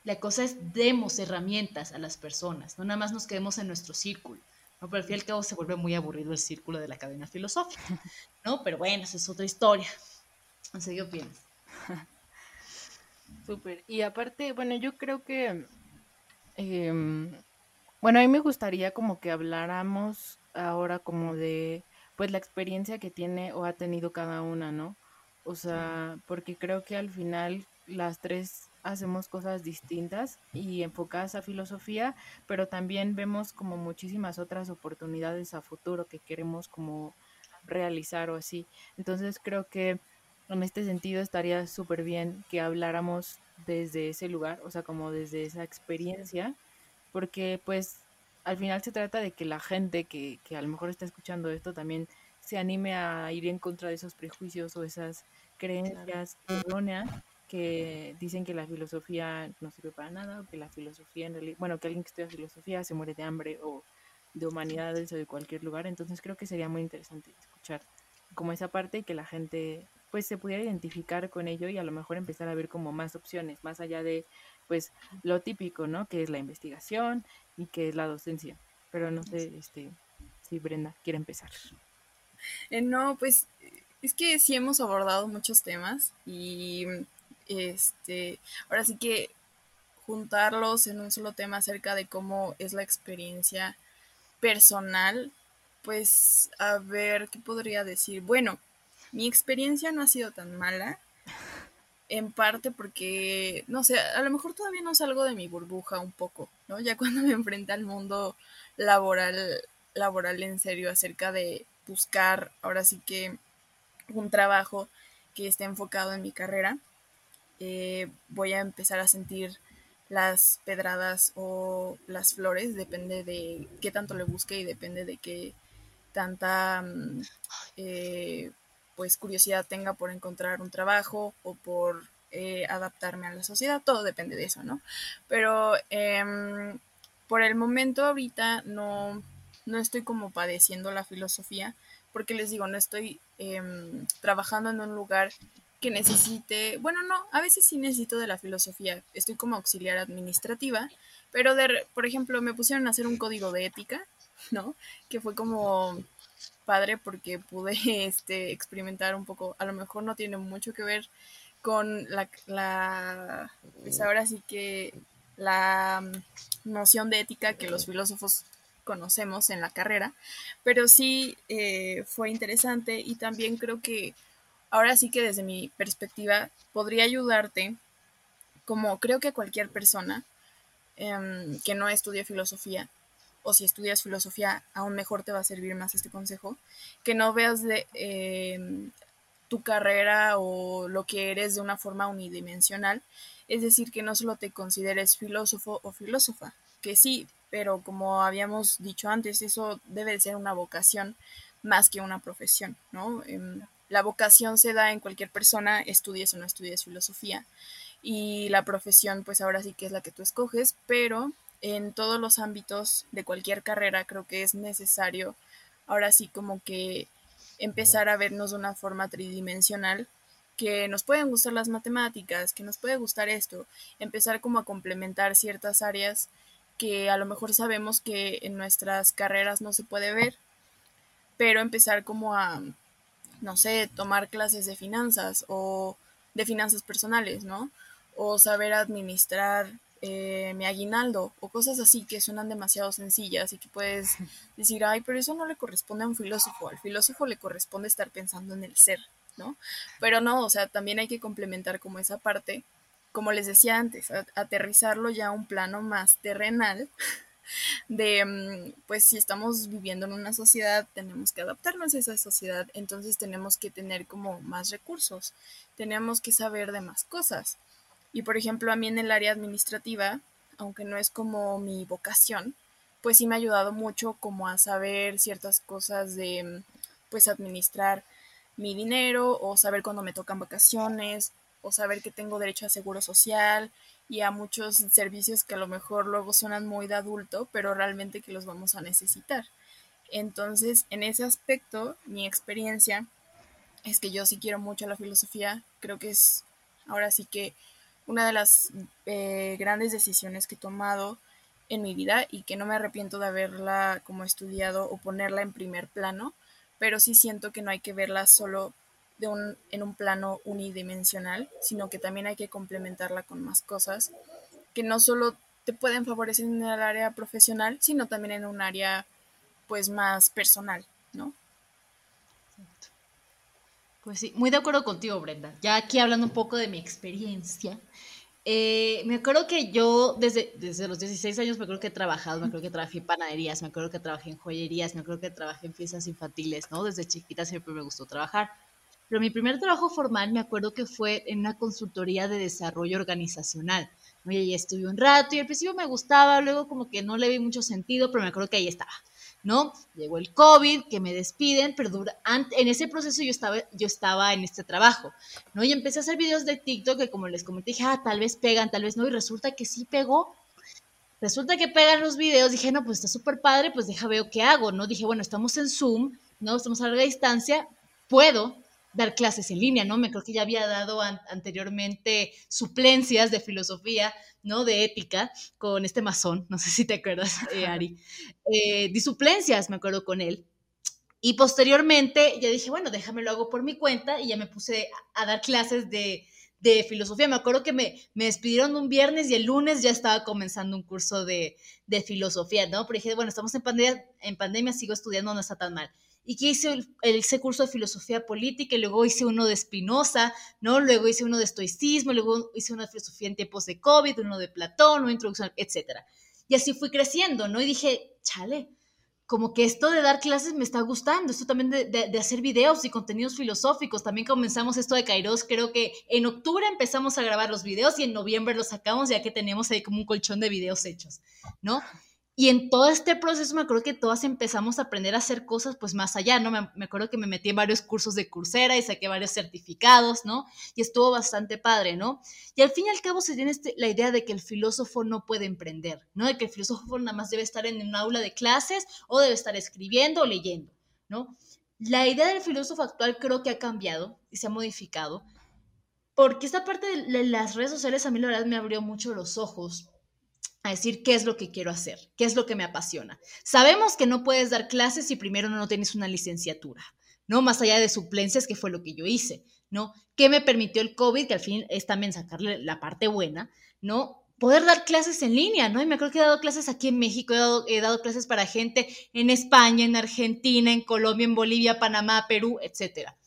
La cosa es demos herramientas a las personas. No nada más nos quedemos en nuestro círculo. ¿No? Pero al fin y al cabo se vuelve muy aburrido el círculo de la cadena filosófica, ¿no? Pero bueno, esa es otra historia. Sé qué opinas. Súper. Y aparte, bueno, yo creo que, em, bueno, a mí me gustaría como que habláramos ahora como de, pues, la experiencia que tiene o ha tenido cada una, ¿no? O sea, porque creo que al final las tres hacemos cosas distintas y enfocadas a filosofía, pero también vemos como muchísimas otras oportunidades a futuro que queremos como realizar o así. Entonces creo que en este sentido estaría súper bien que habláramos desde ese lugar, o sea, como desde esa experiencia, porque pues al final se trata de que la gente que, que a lo mejor está escuchando esto también se anime a ir en contra de esos prejuicios o esas creencias erróneas que dicen que la filosofía no sirve para nada, o que la filosofía en realidad, bueno, que alguien que estudia filosofía se muere de hambre o de humanidades o de cualquier lugar. Entonces creo que sería muy interesante escuchar como esa parte y que la gente pues se pudiera identificar con ello y a lo mejor empezar a ver como más opciones, más allá de pues lo típico, ¿no? Que es la investigación y que es la docencia. Pero no sé, este, si Brenda quiere empezar. Eh, no, pues es que sí hemos abordado muchos temas y este, ahora sí que juntarlos en un solo tema acerca de cómo es la experiencia personal, pues a ver, ¿qué podría decir? Bueno, mi experiencia no ha sido tan mala, en parte porque, no sé, a lo mejor todavía no salgo de mi burbuja un poco, ¿no? Ya cuando me enfrenta al mundo laboral, laboral en serio acerca de buscar ahora sí que un trabajo que esté enfocado en mi carrera, eh, voy a empezar a sentir las pedradas o las flores, depende de qué tanto le busque y depende de qué tanta mm, eh, pues curiosidad tenga por encontrar un trabajo o por eh, adaptarme a la sociedad, todo depende de eso, ¿no? Pero em, por el momento ahorita no, no estoy como padeciendo la filosofía, porque les digo, no estoy em, trabajando en un lugar que necesite, bueno, no, a veces sí necesito de la filosofía, estoy como auxiliar administrativa, pero de, por ejemplo, me pusieron a hacer un código de ética, ¿no? Que fue como padre porque pude [laughs] este, experimentar un poco, a lo mejor no tiene mucho que ver con la, la pues ahora sí que la mm, noción de ética que los filósofos conocemos en la carrera, pero sí eh, fue interesante y también creo que ahora sí que desde mi perspectiva podría ayudarte, como creo que cualquier persona em, que no estudie filosofía, o si estudias filosofía, aún mejor te va a servir más este consejo, que no veas de, em, tu carrera o lo que eres de una forma unidimensional, es decir, que no solo te consideres filósofo o filósofa, que sí, pero como habíamos dicho antes, eso debe de ser una vocación más que una profesión, ¿no? Em, la vocación se da en cualquier persona, estudies o no estudies filosofía, y la profesión, pues ahora sí que es la que tú escoges, pero en todos los ámbitos de cualquier carrera creo que es necesario ahora sí como que empezar a vernos de una forma tridimensional que nos pueden gustar las matemáticas, que nos puede gustar esto, empezar como a complementar ciertas áreas que a lo mejor sabemos que en nuestras carreras no se puede ver, pero empezar como a, no sé, tomar clases de finanzas o de finanzas personales, ¿no? O saber administrar eh, mi aguinaldo o cosas así que suenan demasiado sencillas y que puedes [laughs] decir, ay, pero eso no le corresponde a un filósofo, al filósofo le corresponde estar pensando en el ser, ¿no? Pero no, o sea, también hay que complementar como esa parte como les decía antes, aterrizarlo ya a un plano más terrenal de, mm, pues si estamos viviendo en una sociedad, tenemos que adaptarnos a esa sociedad, entonces tenemos que tener como más recursos, tenemos que saber de más cosas. Y por ejemplo, a mí en el área administrativa, aunque no es como mi vocación, pues sí me ha ayudado mucho como a saber ciertas cosas de, mm, pues administrar mi dinero o saber cuándo me tocan vacaciones o saber que tengo derecho a seguro social y a muchos servicios que a lo mejor luego suenan muy de adulto, pero realmente que los vamos a necesitar. Entonces, en ese aspecto, mi experiencia es que yo sí quiero mucho la filosofía, creo que es ahora sí que una de las eh, grandes decisiones que he tomado en mi vida y que no me arrepiento de haberla como estudiado o ponerla en primer plano, pero sí siento que no hay que verla solo un, en un plano unidimensional, sino que también hay que complementarla con más cosas que no solo te pueden favorecer en el área profesional, sino también en un área pues más personal, ¿no? Pues sí, muy de acuerdo contigo, Brenda. Ya aquí hablando un poco de mi experiencia, eh, me acuerdo que yo desde, desde los 16 años me acuerdo que he trabajado, me acuerdo que trabajé en panaderías, me acuerdo que trabajé en joyerías, me acuerdo que trabajé en fiestas infantiles, ¿no? Desde chiquita siempre me gustó trabajar. Pero mi primer trabajo formal me acuerdo que fue en una consultoría de desarrollo organizacional. Y ahí estuve un rato y al principio me gustaba, luego como que no le vi mucho sentido, pero me acuerdo que ahí estaba. ¿no? Llegó el COVID, que me despiden, pero en ese proceso yo estaba, yo estaba en este trabajo, ¿no? Y empecé a hacer videos de TikTok que como les comenté, dije, ah, tal vez pegan, tal vez no, y resulta que sí pegó. Resulta que pegan los videos, dije, no, pues está súper padre, pues deja veo qué hago, ¿no? Dije, bueno, estamos en Zoom, ¿no? Estamos a larga distancia, puedo dar clases en línea, ¿no? Me creo que ya había dado anteriormente suplencias de filosofía, ¿no? De ética con este masón, no sé si te acuerdas, eh, Ari. [laughs] Eh, di suplencias, me acuerdo con él. Y posteriormente ya dije, bueno, déjame lo hago por mi cuenta y ya me puse a, dar clases de, de, filosofía. Me acuerdo que me, me, despidieron un viernes y el lunes ya estaba comenzando un curso de, de filosofía, ¿no? Pero dije, bueno, estamos en pandemia, en pandemia, sigo estudiando, no está tan mal y que hice el, ese curso de filosofía política y luego hice uno de Spinoza, ¿no? Luego hice uno de estoicismo, luego hice uno de filosofía en tiempos de COVID, uno de Platón, una introducción, etcétera. Y así fui creciendo, ¿no? Y dije, chale, como que esto de dar clases me está gustando, esto también de, de, de, hacer videos y contenidos filosóficos, también comenzamos esto de Kairos, creo que en octubre empezamos a grabar los videos y en noviembre los sacamos ya que tenemos ahí como un colchón de videos hechos, ¿no? Y en todo este proceso me acuerdo que todas empezamos a aprender a hacer cosas pues más allá, ¿no? Me, acuerdo que me metí en varios cursos de Coursera y saqué varios certificados, ¿no? Y estuvo bastante padre, ¿no? Y al fin y al cabo se tiene este, la idea de que el filósofo no puede emprender, ¿no? De que el filósofo nada más debe estar en un aula de clases o debe estar escribiendo o leyendo, ¿no? La idea del filósofo actual creo que ha cambiado y se ha modificado porque esta parte de las redes sociales a mí la verdad me abrió mucho los ojos a decir qué es lo que quiero hacer, qué es lo que me apasiona. Sabemos que no puedes dar clases si primero no tienes una licenciatura, ¿no? Más allá de suplencias, que fue lo que yo hice, ¿no? ¿Qué me permitió el COVID? Que al fin es también sacarle la parte buena, ¿no? Poder dar clases en línea, ¿no? Y me acuerdo que he dado clases aquí en México, he dado, he dado clases para gente en España, en Argentina, en Colombia, en Bolivia, Panamá, Perú, etcétera.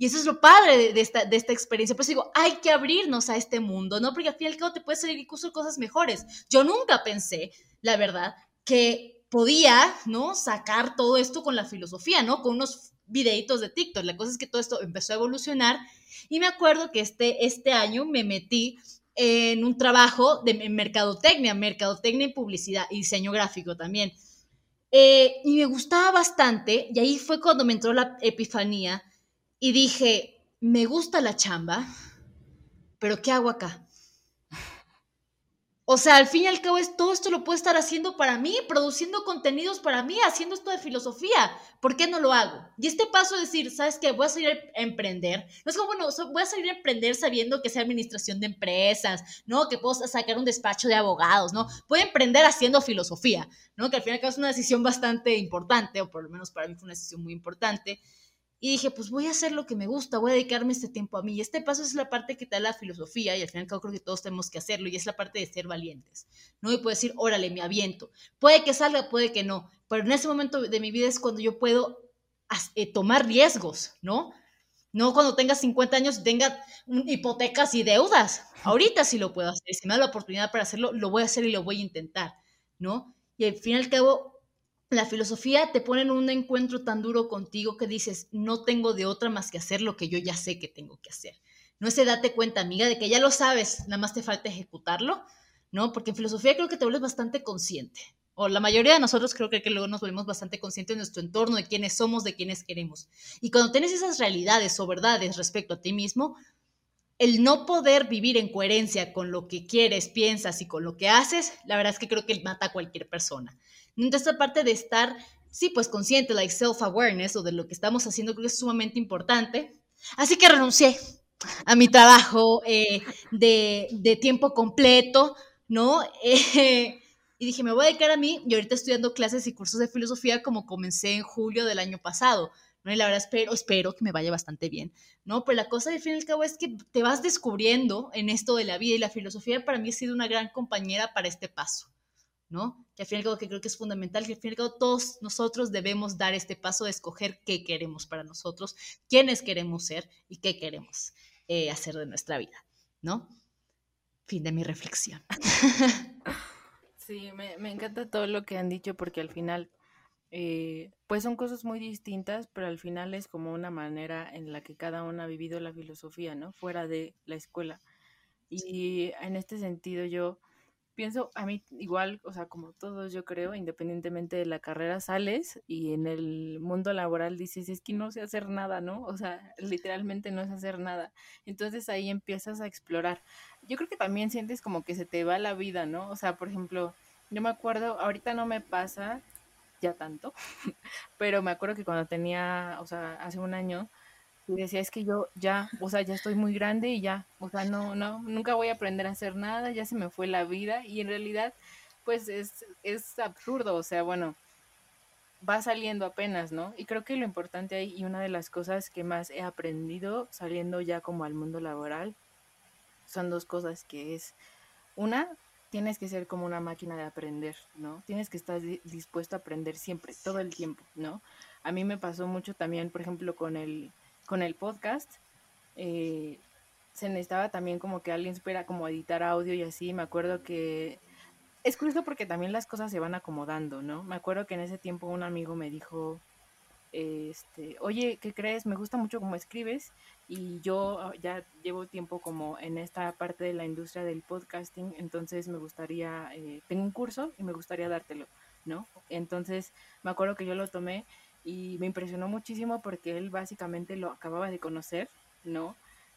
Y eso es lo padre de, esta, de esta experiencia. Pues digo, hay que abrirnos a este mundo, ¿no? Porque al fin y te puede salir incluso cosas mejores. Yo nunca pensé, la verdad, que podía, ¿no? Sacar todo esto con la filosofía, ¿no? Con unos videitos de TikTok. La cosa es que todo esto empezó a evolucionar y me acuerdo que este, este año me metí en un trabajo de mercadotecnia, mercadotecnia y publicidad y diseño gráfico también. Eh, y me gustaba bastante y ahí fue cuando me entró la epifanía y dije, me gusta la chamba, pero ¿qué hago acá? O sea, al fin y al cabo, es, todo esto lo puedo estar haciendo para mí, produciendo contenidos para mí, haciendo esto de filosofía. ¿Por qué no lo hago? Y este paso de decir, ¿sabes qué? Voy a salir a emprender. No es como, bueno, voy a salir a emprender sabiendo que sea administración de empresas, ¿no? Que puedo sacar un despacho de abogados, ¿no? Voy emprender haciendo filosofía, ¿no? Que al fin y al cabo es una decisión bastante importante, o por lo menos para mí fue una decisión muy importante. Y dije, pues voy a hacer lo que me gusta, voy a dedicarme este tiempo a mí. Y este paso es la parte que te da la filosofía y al final creo que todos tenemos que hacerlo y es la parte de ser valientes. ¿no? Y puedo decir, órale, me aviento. Puede que salga, puede que no. Pero en ese momento de mi vida es cuando yo puedo eh, tomar riesgos, ¿no? No cuando tenga 50 años tenga hipotecas y deudas. [laughs] Ahorita sí lo puedo hacer. Si me da la oportunidad para hacerlo, lo voy a hacer y lo voy a intentar, ¿no? Y al fin y al cabo, la filosofía te pone en un encuentro tan duro contigo que dices, no tengo de otra más que hacer lo que yo ya sé que tengo que hacer. No es date cuenta, amiga, de que ya lo sabes, nada más te falta ejecutarlo, ¿no? Porque en filosofía creo que te vuelves bastante consciente. O la mayoría de nosotros creo que, que luego nos volvemos bastante conscientes de nuestro entorno, de quiénes somos, de quiénes queremos. Y cuando tienes esas realidades o verdades respecto a ti mismo, el no poder vivir en coherencia con lo que quieres, piensas y con lo que haces, la verdad es que creo que mata a cualquier persona. Entonces, esta parte de estar, sí, pues consciente, like self-awareness o de lo que estamos haciendo, creo que es sumamente importante. Así que renuncié a mi trabajo eh, de, de, tiempo completo, ¿no? Eh, [laughs] y dije, me voy a dedicar a mí y ahorita estoy dando clases y cursos de filosofía como comencé en julio del año pasado. ¿no? Y la verdad espero, espero que me vaya bastante bien, ¿no? Pero la cosa al fin y al cabo es que te vas descubriendo en esto de la vida y la filosofía para mí ha sido una gran compañera para este paso, ¿no? Que al fin y al cabo que creo que es fundamental, que al fin y al cabo todos nosotros debemos dar este paso de escoger qué queremos para nosotros, quiénes queremos ser y qué queremos eh, hacer de nuestra vida, ¿no? Fin de mi reflexión. [laughs] Sí, me, me encanta todo lo que han dicho porque al final eh, pues son cosas muy distintas, pero al final es como una manera en la que cada uno ha vivido la filosofía, ¿no? Fuera de la escuela. Y en este sentido yo pienso, a mí igual, o sea, como todos yo creo, independientemente de la carrera, sales y en el mundo laboral dices, es que no sé hacer nada, ¿no? O sea, literalmente no sé hacer nada. Entonces ahí empiezas a explorar. Yo creo que también sientes como que se te va la vida, ¿no? O sea, por ejemplo, yo me acuerdo, ahorita no me pasa ya tanto, [laughs] pero me acuerdo que cuando tenía, o sea, hace un año, y decía, es que yo ya, o sea, ya estoy muy grande y ya, o sea, no, no, nunca voy a aprender a hacer nada, ya se me fue la vida y en realidad, pues es, es absurdo, o sea, bueno, va saliendo apenas, ¿no? Y creo que lo importante ahí y una de las cosas que más he aprendido saliendo ya como al mundo laboral son dos cosas que es, una, tienes que ser como una máquina de aprender, ¿no? Tienes que estar dispuesto a aprender siempre, todo el tiempo, ¿no? A mí me pasó mucho también, por ejemplo, con el con el podcast, eh, se necesitaba también como que alguien espera como editar audio y así. Me acuerdo que es curioso porque también las cosas se van acomodando, ¿no? Me acuerdo que en ese tiempo un amigo me dijo, este, oye, ¿qué crees? Me gusta mucho cómo escribes y yo ah, ya llevo tiempo como en esta parte de la industria del podcasting, entonces me gustaría, eh, tengo un curso y me gustaría dártelo, ¿no? Entonces me acuerdo que yo lo tomé y me impresionó muchísimo porque él básicamente lo acababa de conocer, ¿no?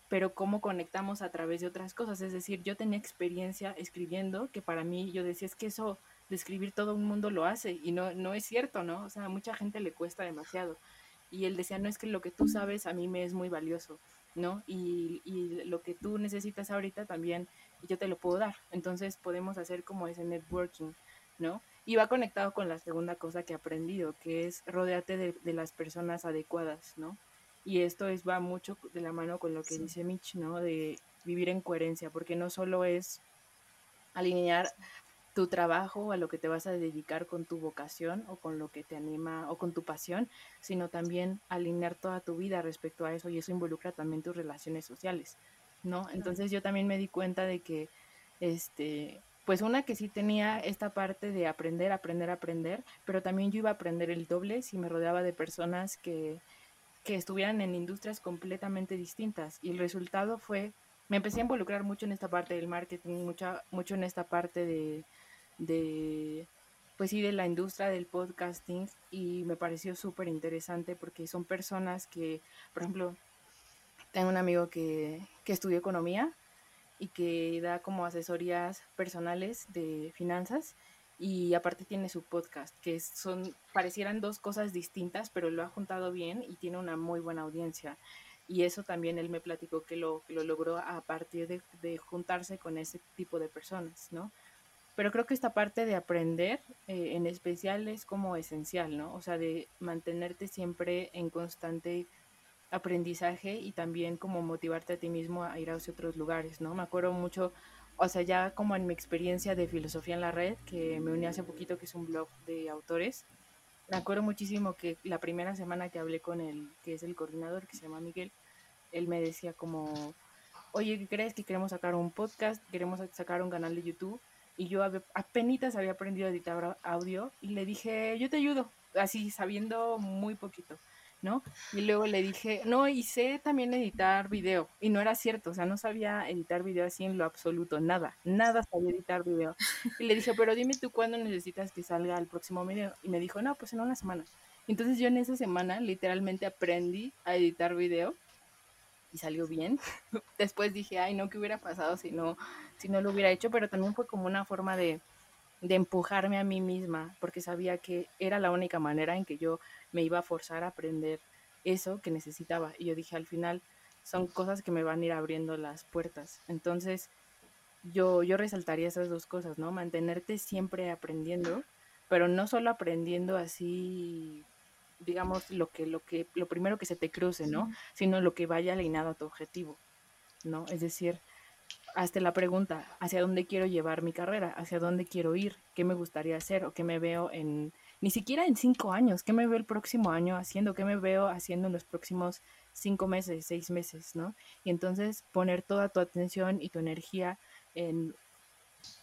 Pero cómo conectamos a través de otras cosas, es decir, yo tenía experiencia escribiendo que para mí yo decía es que eso de escribir todo un mundo lo hace y no, no es cierto, ¿no? O sea, a mucha gente le cuesta demasiado. Y él decía, no es que lo que tú sabes a mí me es muy valioso, ¿no? Y, y lo que tú necesitas ahorita también yo te lo puedo dar. Entonces podemos hacer como ese networking, ¿no? Y va conectado con la segunda cosa que he aprendido, que es rodearte de, las personas adecuadas, ¿no? Y esto es, va mucho de la mano con lo que dice Mitch, ¿no? De vivir en coherencia, porque no solo es alinear tu trabajo a lo que te vas a dedicar con tu vocación o con lo que te anima o con tu pasión, sino también alinear toda tu vida respecto a eso y eso involucra también tus relaciones sociales, ¿no? Entonces yo también me di cuenta de que este pues una que sí tenía esta parte de aprender, aprender, aprender, pero también yo iba a aprender el doble si me rodeaba de personas que, que estuvieran en industrias completamente distintas. Y el resultado fue, me empecé a involucrar mucho en esta parte del marketing, mucho, mucho en esta parte de, de, pues sí, de la industria del podcasting y me pareció súper interesante porque son personas que, por ejemplo, tengo un amigo que, que estudió economía y que da como asesorías personales de finanzas y aparte tiene su podcast, que son, parecieran dos cosas distintas, pero lo ha juntado bien y tiene una muy buena audiencia. Y eso también él me platicó que lo, lo logró a partir de, de, juntarse con ese tipo de personas, ¿no? Pero creo que esta parte de aprender eh, en especial es como esencial, ¿no? O sea, de mantenerte siempre en constante aprendizaje y también como motivarte a ti mismo a ir a otros lugares, ¿no? Me acuerdo mucho, o sea, ya como en mi experiencia de filosofía en la red, que me uní hace poquito, que es un blog de autores, me acuerdo muchísimo que la primera semana que hablé con él, que es el coordinador, que se llama Miguel, él me decía como, oye, ¿qué crees que queremos sacar un podcast? Queremos sacar un canal de YouTube. Y yo apenas había aprendido a editar audio y le dije, yo te ayudo, así sabiendo muy poquito. ¿No? Y luego le dije, no, y sé también editar video. Y no era cierto, o sea, no sabía editar video así en lo absoluto, nada, nada sabía editar video. Y le dije, pero dime tú cuándo necesitas que salga el próximo video. Y me dijo, no, pues en una semana. Entonces yo en esa semana literalmente aprendí a editar video y salió bien. [laughs] Después dije, ay, no, ¿qué hubiera pasado si no, si no lo hubiera hecho? Pero también fue como una forma de, de empujarme a mí misma, porque sabía que era la única manera en que yo me iba a forzar a aprender eso que necesitaba. Y yo dije, al final son cosas que me van a ir abriendo las puertas. Entonces, yo, yo resaltaría esas dos cosas, ¿no? Mantenerte siempre aprendiendo, pero no solo aprendiendo así, digamos, lo que, lo que, lo primero que se te cruce, ¿no? Sino lo que vaya alineado a tu objetivo, ¿no? Es decir, hasta la pregunta, ¿hacia dónde quiero llevar mi carrera? ¿Hacia dónde quiero ir? ¿Qué me gustaría hacer? ¿O qué me veo en, ni siquiera en cinco años, ¿qué me veo el próximo año haciendo? ¿Qué me veo haciendo en los próximos cinco meses, seis meses, ¿no? Y entonces poner toda tu atención y tu energía en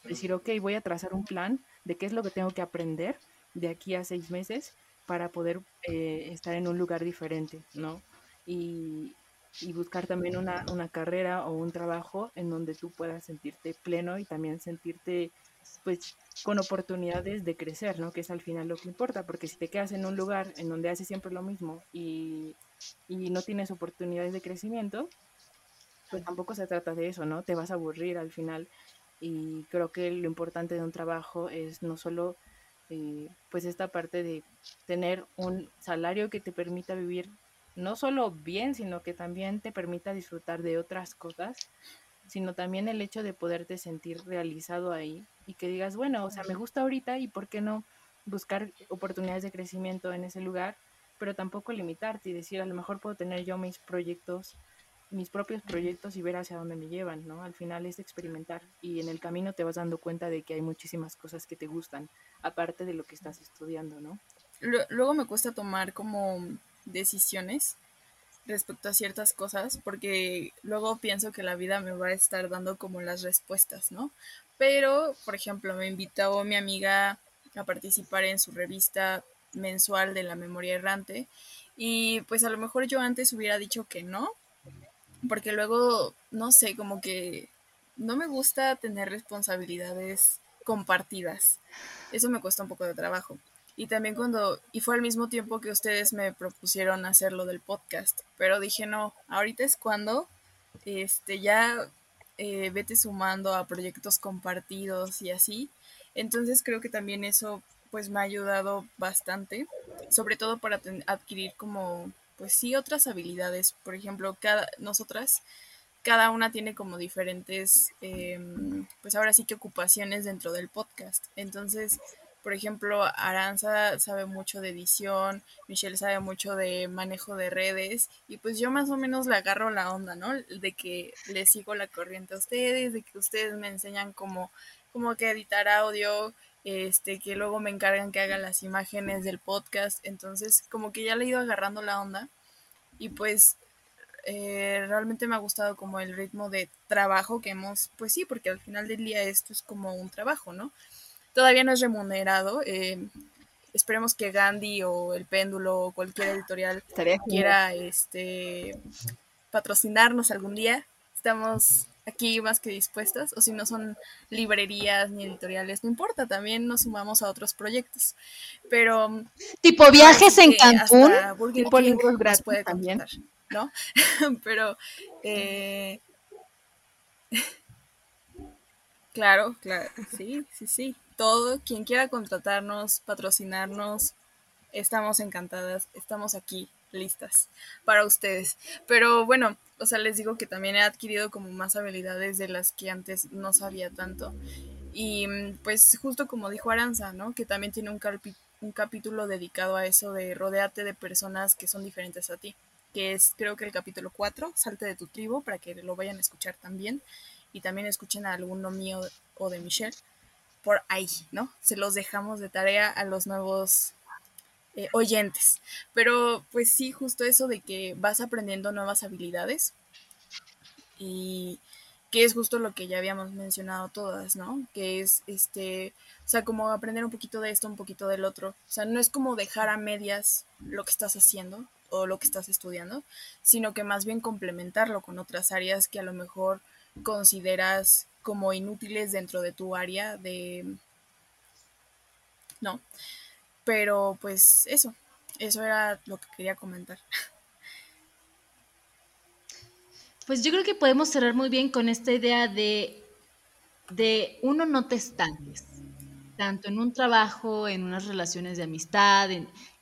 decir, ok, voy a trazar un plan de qué es lo que tengo que aprender de aquí a seis meses para poder eh, estar en un lugar diferente, ¿no? Y, y buscar también una, una, carrera o un trabajo en donde tú puedas sentirte pleno y también sentirte pues con oportunidades de crecer, ¿no? Que es al final lo que importa, porque si te quedas en un lugar en donde haces siempre lo mismo y, y no tienes oportunidades de crecimiento, pues tampoco se trata de eso, ¿no? Te vas a aburrir al final y creo que lo importante de un trabajo es no solo eh, pues esta parte de tener un salario que te permita vivir no solo bien, sino que también te permita disfrutar de otras cosas, sino también el hecho de poderte sentir realizado ahí y que digas, bueno, o sea, me gusta ahorita y por qué no buscar oportunidades de crecimiento en ese lugar, pero tampoco limitarte y decir, a lo mejor puedo tener yo mis proyectos mis propios proyectos y ver hacia dónde me llevan, ¿no? Al final es experimentar y en el camino te vas dando cuenta de que hay muchísimas cosas que te gustan, aparte de lo que estás estudiando, ¿no? Luego me cuesta tomar como decisiones respecto a ciertas cosas, porque luego pienso que la vida me va a estar dando como las respuestas, ¿no? Pero, por ejemplo, me invitó mi amiga a participar en su revista mensual de la memoria errante y pues a lo mejor yo antes hubiera dicho que no, porque luego, no sé, como que no me gusta tener responsabilidades compartidas. Eso me cuesta un poco de trabajo. Y también cuando, y fue al mismo tiempo que ustedes me propusieron hacer lo del podcast, pero dije, no, ahorita es cuando, este, ya eh, vete sumando a proyectos compartidos y así. Entonces creo que también eso pues me ha ayudado bastante, sobre todo para adquirir como pues sí otras habilidades. Por ejemplo, cada, nosotras, cada una tiene como diferentes, em, pues ahora sí que ocupaciones dentro del podcast. Entonces, por ejemplo, Aranza sabe mucho de edición, Michelle sabe mucho de manejo de redes y pues yo más o menos le agarro la onda, ¿no? De que le sigo la corriente a ustedes, de que ustedes me enseñan cómo, cómo que editar audio, este, que luego me encargan que haga las imágenes del podcast, entonces como que ya le he ido agarrando la onda y pues eh, realmente me ha gustado como el ritmo de trabajo que hemos, pues sí, porque al final del día esto es como un trabajo, ¿no? Todavía no es remunerado, eh, esperemos que Gandhi o El Péndulo o cualquier editorial quiera este, patrocinarnos algún día. Estamos aquí más que dispuestas, o si no son librerías ni editoriales, no importa, también nos sumamos a otros proyectos. Pero tipo viajes en Cancún, tipo libros gratis puede también, ¿no? [laughs] Pero eh, [laughs] claro, claro, sí, sí, sí. Todo quien quiera contratarnos, patrocinarnos, estamos encantadas, estamos aquí listas para ustedes. Pero bueno, o sea, les digo que también he adquirido como más habilidades de las que antes no sabía tanto. Y mm, pues justo como dijo Aranza, ¿no? Que también tiene un, un capítulo dedicado a eso de rodearte de personas que son diferentes a ti, que es creo que el capítulo 4, Salte de tu tribu, para que lo vayan a escuchar también. Y también escuchen a alguno mío o de Michelle por ahí, ¿no? Se los dejamos de tarea a los nuevos eh, oyentes. Pero pues sí, justo eso de que vas aprendiendo nuevas habilidades y que es justo lo que ya habíamos mencionado todas, ¿no? Que es, este, o sea, como aprender un poquito de esto, un poquito del otro. O sea, no es como dejar a medias lo que estás haciendo o lo que estás estudiando, sino que más bien complementarlo con otras áreas que a lo mejor consideras como inútiles dentro de tu área de... No. Pero pues eso, eso era lo que quería comentar. Pues yo creo que podemos cerrar muy bien con esta idea de, de uno no te estanques, tanto en un trabajo, en unas relaciones de amistad,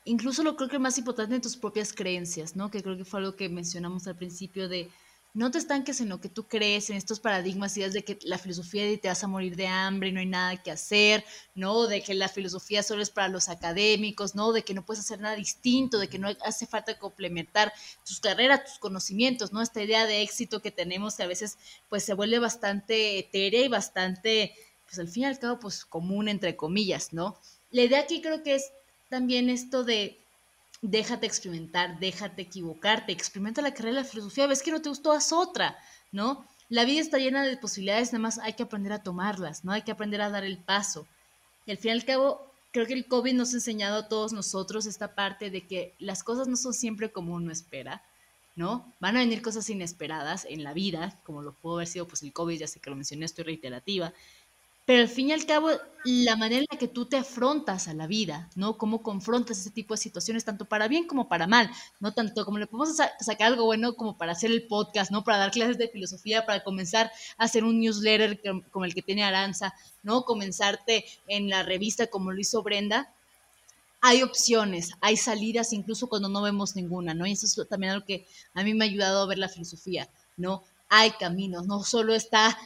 incluso lo creo que más importante en tus propias creencias, ¿no? Que creo que fue algo que mencionamos al principio de no te estanques en lo que tú crees, en estos paradigmas, ideas de que la filosofía te vas a morir de hambre y no hay nada que hacer, ¿no? De que la filosofía solo es para los académicos, ¿no? De que no puedes hacer nada distinto, de que no hace falta complementar tus carreras, tus conocimientos, ¿no? Esta idea de éxito que tenemos que a veces pues se vuelve bastante etérea y bastante, pues al fin y al cabo, pues común entre comillas, ¿no? La idea aquí creo que es también esto de déjate experimentar, déjate equivocarte, experimenta la carrera de la filosofía, ves que no te gustó, haz otra, ¿no? La vida está llena de posibilidades, nada más hay que aprender a tomarlas, ¿no? Hay que aprender a dar el paso. Y al fin y al cabo, creo que el COVID nos ha enseñado a todos nosotros esta parte de que las cosas no son siempre como uno espera, ¿no? Van a venir cosas inesperadas en la vida, como lo pudo haber sido pues el COVID, ya sé que lo mencioné, estoy reiterativa, pero al fin y al cabo, la manera en la que tú te afrontas a la vida, ¿no? Cómo confrontas ese tipo de situaciones, tanto para bien como para mal, ¿no? Tanto como le podemos sacar algo bueno como para hacer el podcast, ¿no? Para dar clases de filosofía, para comenzar a hacer un newsletter como el que tiene Aranza, ¿no? Comenzarte en la revista como lo hizo Brenda. Hay opciones, hay salidas incluso cuando no vemos ninguna, ¿no? Y eso es también algo que a mí me ha ayudado a ver la filosofía, ¿no? Hay caminos, no solo está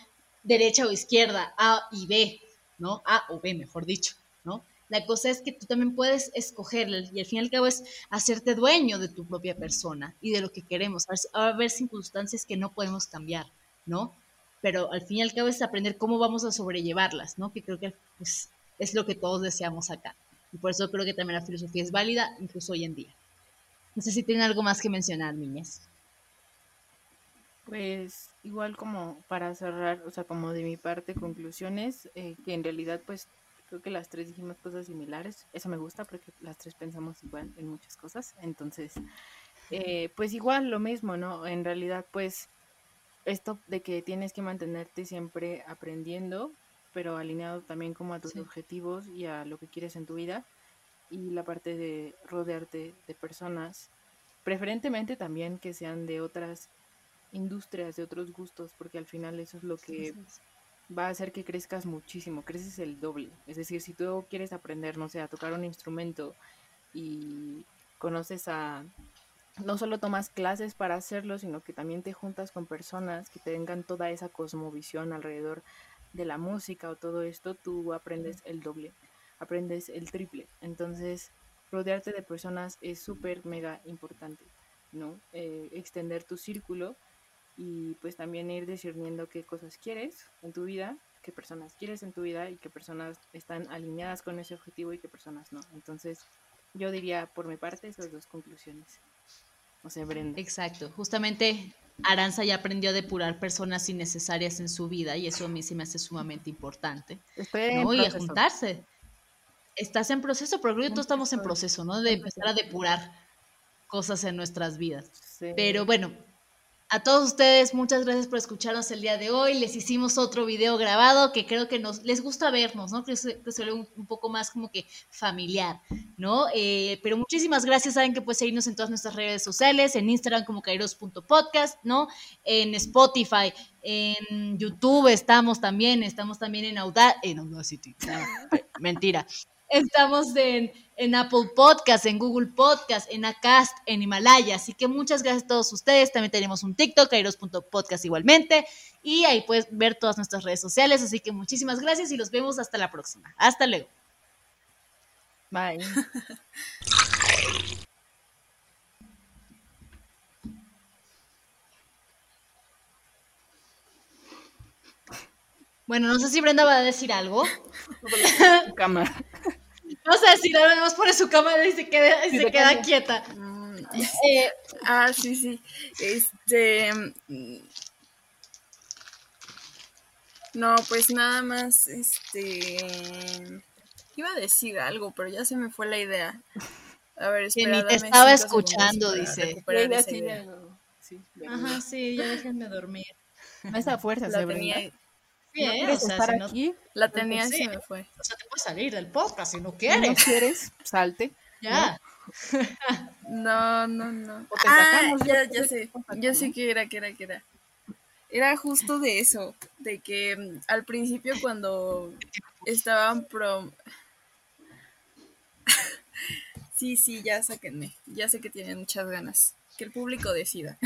derecha o izquierda, A y B, ¿no? A o B, mejor dicho, ¿no? La cosa es que tú también puedes escoger y al fin y al cabo es hacerte dueño de tu propia persona y de lo que queremos. Va a haber circunstancias que no podemos cambiar, ¿no? Pero al fin y al cabo es aprender cómo vamos a sobrellevarlas, ¿no? Que creo que pues, es lo que todos deseamos acá. Y por eso creo que también la filosofía es válida, incluso hoy en día. No sé si tienen algo más que mencionar, niñas. Pues igual como para cerrar, o sea, como de mi parte, conclusiones, eh, que en realidad pues creo que las tres dijimos cosas similares, eso me gusta porque las tres pensamos igual en muchas cosas, entonces, eh, pues igual lo mismo, ¿no? En realidad pues esto de que tienes que mantenerte siempre aprendiendo, pero alineado también como a tus objetivos y a lo que quieres en tu vida, y la parte de rodearte de personas, preferentemente también que sean de otras industrias, de otros gustos, porque al final eso es lo que va a hacer que crezcas muchísimo, creces el doble. Es decir, si tú quieres aprender, no sé, a tocar un instrumento y conoces a, no solo tomas clases para hacerlo, sino que también te juntas con personas que tengan toda esa cosmovisión alrededor de la música o todo esto, tú aprendes el doble, aprendes el triple. Entonces, rodearte de personas es súper, mega importante, ¿no? Eh, extender tu círculo y pues también ir discerniendo qué cosas quieres en tu vida, qué personas quieres en tu vida y qué personas están alineadas con ese objetivo y qué personas no. Entonces, yo diría por mi parte esas dos conclusiones. O sea, Brenda. Exacto, justamente Aranza ya aprendió a depurar personas innecesarias en su vida y eso a mí se me hace sumamente importante. ¿no? Y a juntarse. Estás en proceso, pero creo que todos estamos en proceso, ¿no? De empezar a depurar cosas en nuestras vidas. Pero bueno, a todos ustedes, muchas gracias por escucharnos el día de hoy. Les hicimos otro video grabado que creo que nos les gusta vernos, ¿no? Creo que se ve un, poco más como que familiar, ¿no? Eh, pero muchísimas gracias. Saben que pueden seguirnos en todas nuestras redes sociales, en Instagram como kairos.podcast, ¿no? En Spotify, en YouTube estamos también, estamos también en Audacity, en Audacity, mentira. Estamos en, Apple Podcast, en Google Podcast, en Acast, en Himalaya. Así que muchas gracias a todos ustedes. También tenemos un TikTok, kairos.podcast igualmente. Y ahí puedes ver todas nuestras redes sociales. Así que muchísimas gracias y los vemos hasta la próxima. Hasta luego. Bye. [laughs] Bueno, no sé si Brenda va a decir algo. Cámara. No sé si nada más pone su cámara y se queda, se queda quieta. Mm, eh, ah, sí, sí. Este. No, pues nada más, este. Iba a decir algo, pero ya se me fue la idea. A ver, espera, Que ni te estaba escuchando, dice. Ajá, sí, ya déjenme dormir. No esa fuerza, la tenía, Sí, ¿No o sea, aquí? La tenía y se me fue. O sea, te puedes salir del podcast si no quieres. Si no quieres, salte. Ya. No, [laughs] no, no. ah, ya, ya sé. Ya sé que era, que era, que era. Era justo de eso, de que mm, al principio cuando estaban pro... [laughs] sí, sí, ya sáquenme. Ya sé que tienen muchas ganas. Que el público decida.